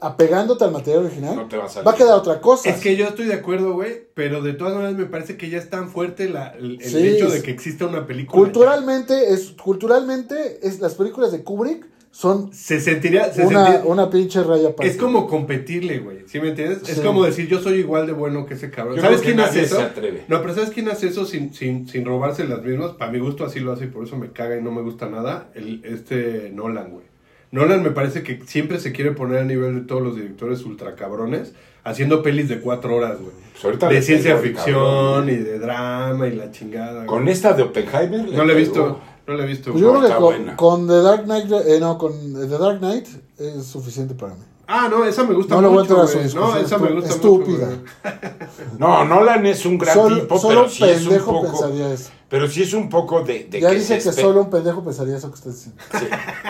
apegándote al material original, No te va a salir. va a quedar otra cosa. Es que yo estoy de acuerdo, güey, pero de todas maneras me parece que ya es tan fuerte la- el, el Sí, hecho de que exista una película. Culturalmente, es, culturalmente es, las películas de Kubrick son Se sentiría... Se una, sentiría- una pinche raya aparte. es como competirle, güey, ¿sí me entiendes? Es como decir, yo soy igual de bueno que ese cabrón. Yo ¿Sabes quién hace eso? No, pero ¿sabes quién hace eso sin, sin, sin robarse las mismas? Para mi gusto así lo hace y por eso me caga y no me gusta nada. El, este Nolan, güey. Nolan me parece que siempre se quiere poner al nivel de todos los directores ultra cabrones haciendo pelis de cuatro horas, güey. Pues De ciencia ficción cabrón. y de drama y la chingada. Con güey. esta de Oppenheimer. No la he pegó. visto, no la he visto. Pues yo No, creo que con, con The Dark Knight, eh, no, con The Dark Knight es suficiente para mí. Ah, no, esa me gusta No le voy a mucho, entrar a su güey. No, esa me gusta estúpida. mucho. güey. No, Nolan es un gran Solo, tipo, solo pero un sí es un pendejo poco. pensaría eso. Pero sí es un poco de. de ya que dije se que solo un pendejo pensaría eso que usted dice. Sí,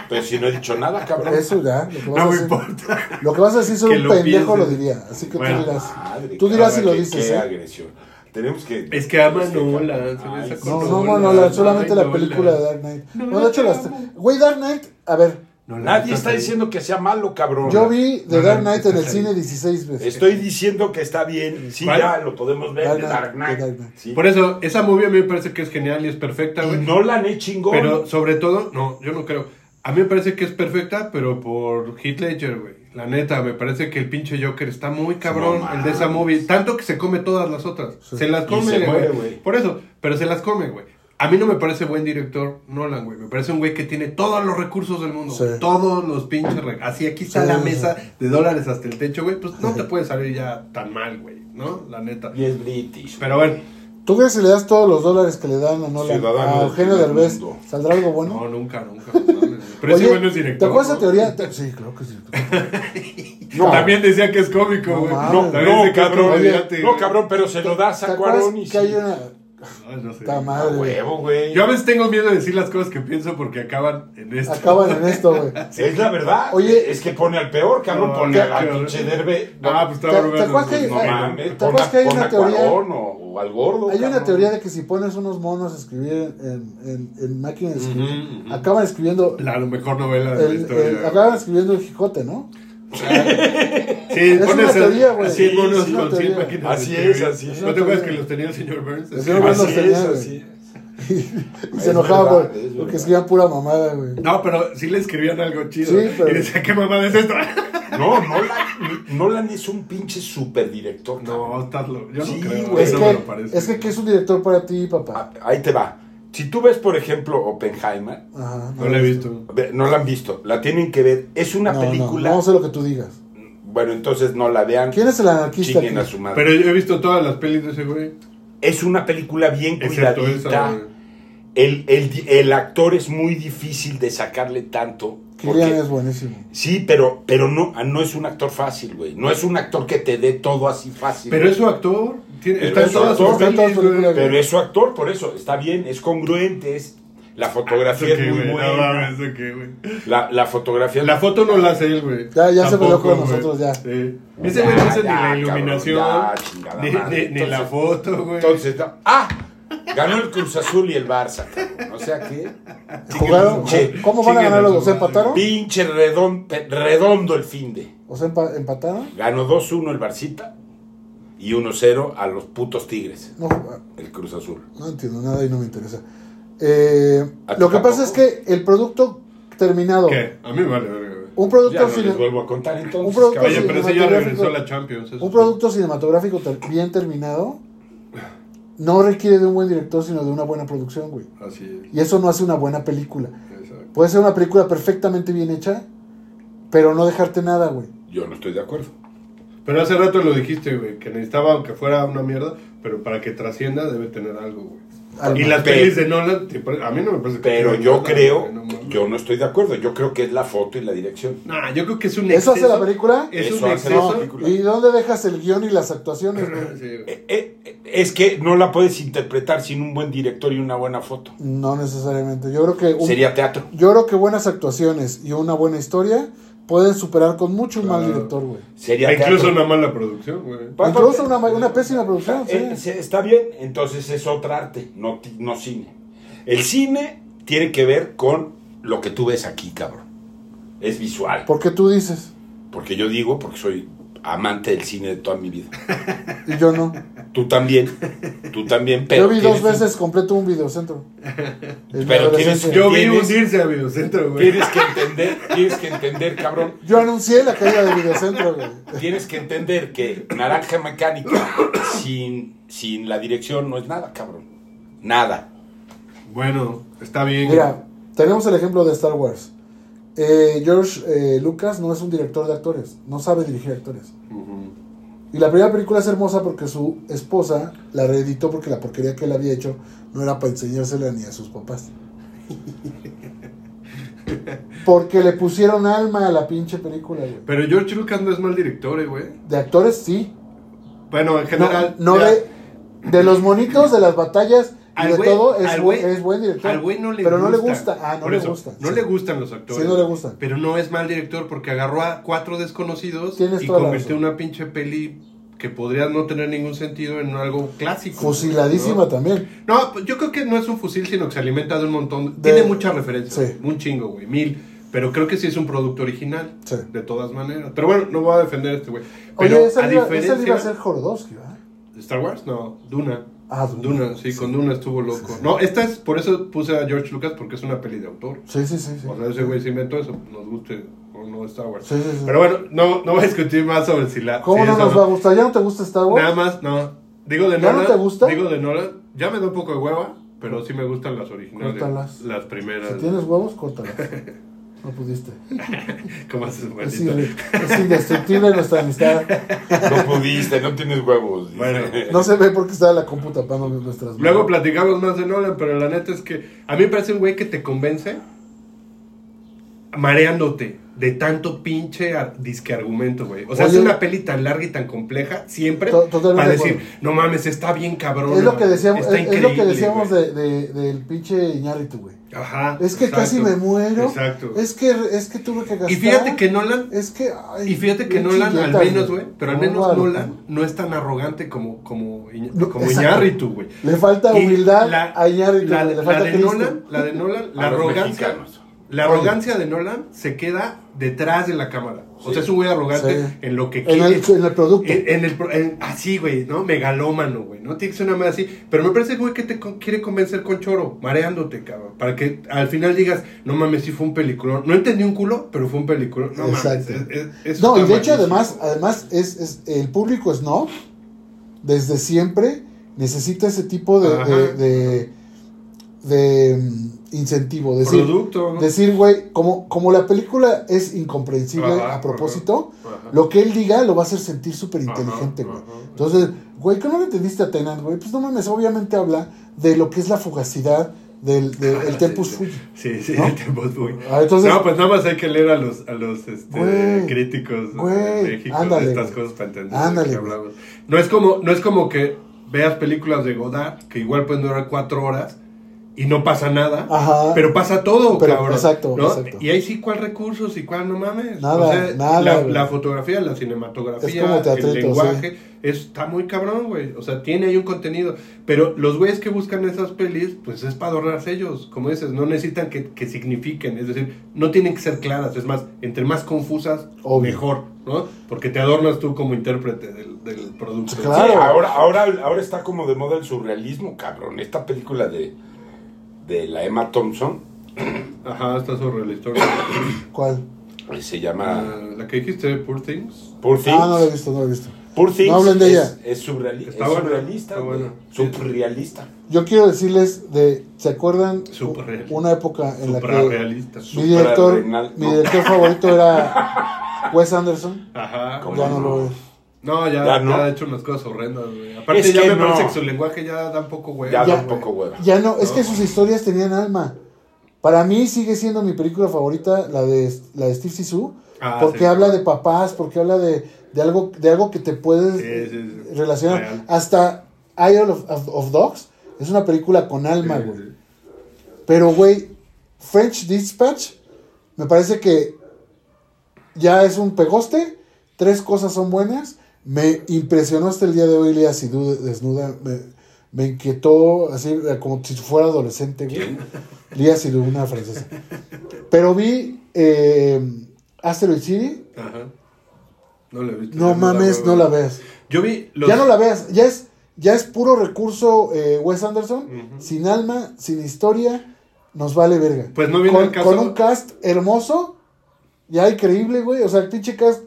Pero si no he dicho nada, cabrón. Eso ya, lo que vas No a me decir. importa. Lo que vas a decir solo Que un lo pendejo lo pienses. diría. Así que Bueno. tú dirás. Madre, Tú dirás cabrón, si lo dices, Qué ¿eh? agresión. Tenemos que. Es que ama Nolan, No, no, no, Nolan. no, la- solamente la película de Dark Knight. No, No, de hecho, las. Güey, Dark Knight, a ver, Nadie está ahí. diciendo que sea malo, cabrón. yo vi The Dark Knight en el cine 16 veces. Estoy diciendo que está bien. Sí, ya lo podemos ver. Dark Knight, Dark Knight. de Dark Knight. Sí. Por eso, esa movie a mí me parece que es genial y es perfecta, Y güey. Nolan es chingón. Pero sobre todo, no, yo no creo. A mí me parece que es perfecta, pero por Heath Ledger, güey. La neta, me parece que el pinche Joker está muy cabrón, No el de esa movie. Tanto que se come todas las otras. Se las come, güey. Por eso, pero se las come, güey. A mí no me parece buen director Nolan, güey. Me parece un güey que tiene todos los recursos del mundo. Sí. Todos los pinches re- Así, aquí está Sí, la sí, mesa sí. de dólares hasta el techo, güey. Pues no te puede salir ya tan mal, güey. ¿No? La neta. Y es British. Pero bueno, ¿Tú crees que le das todos los dólares que le dan a Nolan Ciudadano a Eugenio Derbez? ¿Saldrá algo bueno? no, nunca, nunca. No mames. Pero ese Oye, güey no es director. ¿Te acuerdas ¿no? esa teoría? Te- Sí, claro que sí. No, También decía que es cómico, No güey. no, También no, es cabrón. No, güey. cabrón, pero se lo das ¿Te a Cuarón y que hay sí. una... Ay, no sé. Madre. huevo, güey. Yo a veces tengo miedo de decir las cosas que pienso porque acaban en esto. Acaban en esto, güey. Es la verdad. Oye, es que pone al peor, cabrón. No, pone a la pinche derbe. Ah, pues ¿Te- estaba te bueno, acuerdas pues, que- no No ¿te pon que hay una teoría? O, o al gordo. Hay una cabrón. teoría de que si pones unos monos a escribir en, en, en máquina de escribir, Ujú, ujú. acaban escribiendo La mejor novela de la el, historia. el- acaban escribiendo el Jicote, ¿no? Sí, Es pones una a- teoría, güey. a 100 Sí, monos sí, una con 100 teoría. máquinas de Así es, así es. ¿No te acuerdas que los tenía el señor Burns? El señor Burns los tenía, así. Y Es se enojaba verdad, es porque escribían pura mamada, güey. No, pero sí le escribían algo chido. Sí, pero- Y decía, ¿qué mamada es esta? No, Nolan, Nolan es un pinche superdirector. No, estás. Yo Sí, no creo. güey. Es eso me lo parece. es que, ¿qué es un director para ti, papá? Ah, Ahí te va. Si tú ves, por ejemplo, Oppenheimer, Ajá, No he visto. no la han visto, la tienen que ver. Es una No, película. No, no sé lo que tú digas. Bueno, entonces no la vean. ¿Quién es el anarquista aquí? a su madre. Pero yo he visto todas las pelis de ese güey. Es una película bien Excepto cuidadita. esa. El, el, el actor es muy difícil de sacarle tanto. Kilian porque- es buenísimo. Sí, pero, pero no, ah, no es un actor fácil, güey. No es un actor que te dé todo así fácil. Pero güey. es su actor. Tiene- Pero está es en su todas sus actor, está Pero es su actor, por eso. Está bien, es congruente, es... La fotografía ¿Eso qué, es muy? No buena. mames, ¿eso qué, güey? la, la fotografía... La foto no la hace él, güey. Ya- ya se peleó con nosotros, ya. Sí. Ese güey no hace ni Ya, la cabrón, iluminación, ya, chingada ni, ni- ni la foto, güey. Entonces, no- ¡ah! Ganó el Cruz Azul y el Barça, cabrón. O sea que... ¿Jugaron? Pinche- ¿Cómo van a ganar los dos? ¿Se madre. empataron? Pinche redon- redondo el fin de. ¿O sea, empa- empataron? Ganó 2-1 el Barcita y 1-0 a los putos Tigres, No, el Cruz Azul. no entiendo nada y no me interesa. Eh, ¿A ti lo que pasa es que el producto terminado, ¿Qué? A mí me vale güey. un producto, Ya no cine- les vuelvo a contar entonces. Un producto. Oye, pero ese ya cinematográfico- regresó a la Champions. un producto cinematográfico ter- bien terminado no requiere de un buen director, sino de una buena producción, güey. Así Y eso no hace una buena película. es. Exacto. Puede ser una película perfectamente bien hecha, pero no dejarte nada, güey. Yo no estoy de acuerdo. Pero hace rato lo dijiste, güey, que necesitaba, aunque fuera una mierda, pero para que trascienda debe tener algo, güey. Y las Pero- pelis de Nolan, a mí no me parece que Pero yo nada, creo, no yo no estoy de acuerdo. Yo creo que es la foto y la dirección. Nah, yo creo que es un ¿Eso hace exceso. la película? Es Eso un hace la exceso. película. ¿Y dónde dejas el guion y las actuaciones? Sí, güey. Eh, eh, es que no la puedes interpretar sin un buen director y una buena foto. No necesariamente. Yo creo que un- Sería teatro. yo creo que buenas actuaciones y una buena historia pueden superar con mucho un mal director, güey. Sería Incluso teatro. una mala producción, güey. Incluso una, una pésima producción, sí. Eh, se- está bien, entonces es otra arte, no, no cine. El cine tiene que ver con lo que tú ves aquí, cabrón. Es visual. ¿Por qué tú dices? Porque yo digo, porque soy amante del cine de toda mi vida. Y yo no. Tú también, tú también, pero yo vi dos tienes veces completo un videocentro. En mi Pero tienes- adolescencia. Yo vi ¿Tienes? hundirse a Videocentro, güey. Tienes que entender, tienes que entender, cabrón. Yo anuncié la caída de videocentro, güey. Tienes que entender que Naranja Mecánica sin, sin la dirección no es nada, cabrón. Nada. Bueno, está bien. Mira, tenemos el ejemplo de Star Wars. Eh, George eh, Lucas no es un director de actores, no sabe dirigir actores. Ujú. Y la primera película es hermosa porque su esposa la reeditó porque la porquería que él había hecho no era para enseñársela ni a sus papás. Porque le pusieron alma a la pinche película, güey. Pero George Lucas no es mal director, eh, güey. De actores, sí. Bueno, en general. no de los monitos, de las batallas y de güey- todo, es, buen- güey- es buen director. Al güey no le pero gusta. no le gusta. Ah, no le gusta. No sí. le gustan los actores. Sí, no le gustan. Pero no es mal director porque agarró a cuatro desconocidos Tienes y convirtió una pinche peli que podría no tener ningún sentido en algo clásico. Fusiladísima ¿no? también. No, pues yo creo que no es un fusil, sino que se alimenta de un montón. De- Tiene muchas referencias. Sí. Un chingo, güey. Mil. Pero creo que sí es un producto original. Sí. De todas maneras. Pero bueno, no voy a defender a este güey. Pero Oye, esa a iba, esa diferencia. le iba a ser Jorodowski, ¿verdad? ¿Star Wars? No, Duna. Ah, Duna. Duna, sí, con Duna estuvo loco. No, esta es, por eso puse a George Lucas, porque es una peli de autor. Sí, sí, sí. sí. O sea, ese güey se inventó eso, nos guste o no Star Wars. Sí, sí, sí. Pero bueno, no, no voy a discutir más sobre si la. ¿Cómo si no nos va a gustar? ¿Ya no te gusta Star Wars? Nada más, no. Digo de ¿Ya no te gusta? Digo de Nolan. Ya me da un poco de hueva, pero sí me gustan las originales. Córtalas. Las primeras. Si tienes huevos, córtalas. No pudiste. ¿Cómo haces, inde- es indestructible nuestra amistad. No pudiste, no tienes huevos. Bueno. No se ve porque está la compu tapando nuestras Luego manos. platicamos más de Nolan, pero la neta es que a mí me parece un güey que te convence mareándote de tanto pinche disque argumento, güey. O sea, Oye. es una peli tan larga y tan compleja siempre To- para de decir, acuerdo. no mames, está bien cabrón. Es lo que decíamos, es, es lo que decíamos de, de- del pinche Iñárritu, güey. Ajá. Es que exacto. casi me muero. Exacto. Es que, es que tuve que gastar. Y fíjate que Nolan Es que. ay, Y fíjate que Nolan, al menos, güey, pero al No, menos no, Nolan no es tan arrogante como, como, como. Iñárritu, güey. Le falta humildad la- a Iñárritu, la, le la falta de Cristo. Nolan, la de Nolan, la arrogancia, mexicanos. La arrogancia de Nolan se queda detrás de la cámara. O sea, es un güey arrogante Sí. en lo que En el, en el producto. en, en el, en- así, güey, ¿no? Megalómano, güey, ¿no? Tiene que ser una madre así. Pero me parece, güey, que te con- quiere convencer con choro, mareándote, cabrón. Para que al final digas, no mames, sí fue un peliculón. No entendí un culo, pero fue un peliculón. No Exacto. mames. es- es- No, y de hecho, además, además es, es el público snob, desde siempre, necesita ese tipo de, de, de, de, incentivo. Decir, Producto, ¿no? decir, güey, como, como la película es incomprensible Ajá, a propósito, ajá, ajá. lo que él diga lo va a hacer sentir súper inteligente, güey. Entonces, güey, ¿qué no le entendiste a Tenant, güey? Pues no mames, obviamente habla de lo que es la fugacidad del, del el Tempus Sí, Fugit. Sí, sí, ¿No? el Tempus. Ah, entonces- no, pues nada más hay que leer a los, a los este, Güey, críticos güey, de México ándale, de estas güey. cosas para entender Ándale, de qué hablamos. No es, como, no es como que veas películas de Godard, que igual pueden durar cuatro horas, y no pasa nada, Ajá. pero pasa todo, Pero- cabrón. exacto, ¿no? exacto. Y ahí sí, ¿cuál recursos y cuál no mames? Nada, O sea, nada, La, fotografía, la cinematografía, Es como teatrito, el lenguaje, está muy cabrón, güey. O sea, tiene ahí un contenido. Pero los güeyes que buscan esas pelis, pues es para adornarse ellos. Como dices, no necesitan que, que signifiquen. Es decir, no tienen que ser claras. Es más, entre más confusas, Obvio. mejor, ¿no? Porque te adornas tú como intérprete del, del producto. Claro. Sí, ahora, ahora, ahora está como de moda el surrealismo, cabrón. Esta película de, de la Emma Thompson Ajá, está sobre la historia. ¿Cuál? se llama Ah, la que dijiste, Poor Things. Poor Things. Ah, no lo he visto, no lo he visto. Poor Things No hablen de es, ella. es surreali- Está es buena, surrealista. está buena. Surrealista. Yo quiero decirles de, ¿se acuerdan? Superrealista. Una época en la que Superrealista. mi Super director, mi director favorito era Wes Anderson. Ajá. ¿Cómo Ya no lo veo. No, ya, Ya ya, no. ha hecho unas cosas horrendas, güey. Aparte, Es ya me no. parece que su lenguaje ya da un poco güey. Ya da un poco hueva. Ya no, es No. que sus historias tenían alma. Para mí sigue siendo mi película favorita la de la de Steve Zissou, Ah, porque sí. habla de papás, porque habla de, de algo de algo que te puedes Sí, sí, sí. relacionar. Real. Hasta Isle of, of- of Dogs es una película con alma, Sí, güey. sí. Pero, güey, French Dispatch me parece que ya es un pegoste. Tres cosas son buenas. Me impresionó hasta el día de hoy Lea Sidhu desnuda. Me, me inquietó así eh, como si fuera adolescente, güey. Lea Sidhu, una francesa. Pero vi eh, Asteroid City. Ajá. No la he visto. No mames, no la veas. Yo vi los... Ya no la veas. Ya es, ya es puro recurso eh, Wes Anderson. Sin alma, sin historia. Nos vale verga. Pues no viene con, caso- con un cast hermoso. Ya increíble, güey. O sea, el pinche cast.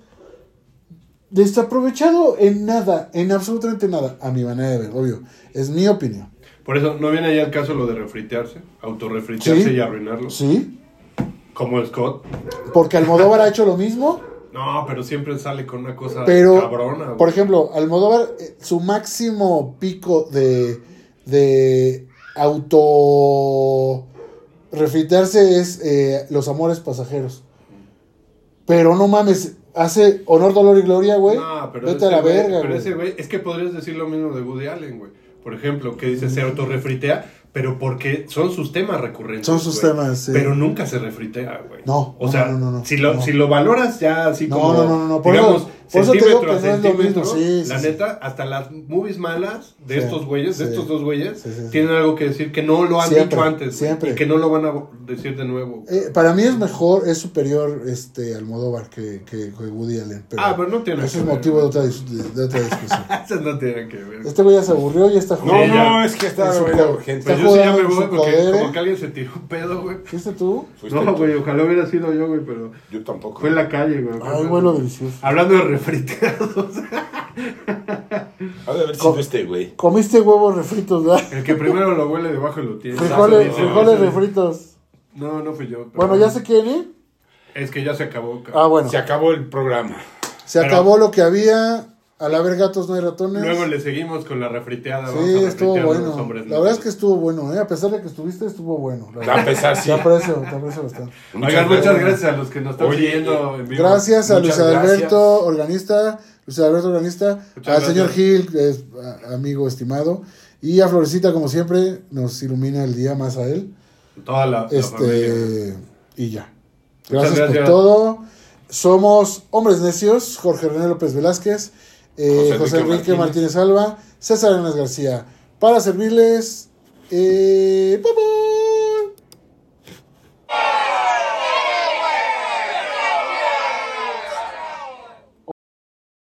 Desaprovechado en nada. En absolutamente nada. A mi manera de ver, obvio. Es mi opinión. Por eso, ¿no viene ahí al caso lo de refritearse? Autorrefritearse Sí. y arruinarlo. Sí. Como Scott. Porque Almodóvar ha hecho lo mismo. No, pero siempre sale con una cosa Pero, cabrona. güey. por ejemplo, Almodóvar, eh, su máximo pico de, de auto refritearse es eh, Los Amores Pasajeros. Pero no mames, hace honor, dolor y gloria, güey. No, pero Vete ese a la güey- verga, Pero güey. ese güey, es que podrías decir lo mismo de Woody Allen, güey. Por ejemplo, que dice se autorrefritea, pero porque son sus temas recurrentes. Son sus güey. temas, sí. Pero nunca se refritea, güey. No, O no, sea, no, no, no, si, lo, no. si lo valoras ya así No, como. no, no, no, por digamos, eso- por eso te digo centímetro que a no es lo centímetro, mismo, sí, sí, La sí. neta, hasta las movies malas de Sí, estos güeyes, de estos dos güeyes, Sí, sí, sí. tienen algo que decir que no lo han Siempre, dicho antes. siempre. Y que no lo van a decir de nuevo. Eh, para mí es mejor, es superior este Almodóvar que, que, que Woody Allen. Pero Ah, pero no tiene Eso que es ver. motivo de otra, de, de otra discusión. Esas no tienen que ver. Este güey ya se aburrió, ya está No, jugando. ya. no, es que está co- urgente. Pues está yo sí ya me voy porque poder, como ¿eh? que alguien se tiró un pedo, güey. ¿Fuiste tú? No, güey, ojalá hubiera sido yo, güey, pero Yo tampoco. fue en la calle, güey. Ay, vuelo delicioso. Hablando de de haber Co- sido este, güey. Comiste huevos refritos, ¿verdad? el que primero lo huele debajo lo tiene. Frijoles, frijoles refritos. No, no fui yo. Bueno, ya sé quién, ¿eh? Es que ya se acabó. Ah, bueno. Se acabó el programa. Se pero- acabó lo que había. Al haber gatos no hay ratones. Luego le seguimos con la refriteada. Sí, estuvo bueno. hombres La verdad es que estuvo bueno, ¿eh? A pesar de que estuviste, estuvo bueno. la A pesar, sí. Te aprecio, te aprecio bastante. Oigan, muchas gracias a los que nos están Oye, siguiendo en vivo. Gracias a Luis Alberto, gracias. organista, Luis Alberto, organista, Muchas al señor gracias. Gil, que es amigo estimado, y a Florecita, como siempre, nos ilumina el día más a él. Toda la. Este, y ya. Muchas Gracias, por gracias. todo. Somos Hombres Necios, Jorge René López Velázquez, eh, José José, Enrique Martínez. Martínez Alba, César Hernández García. Para servirles, eh.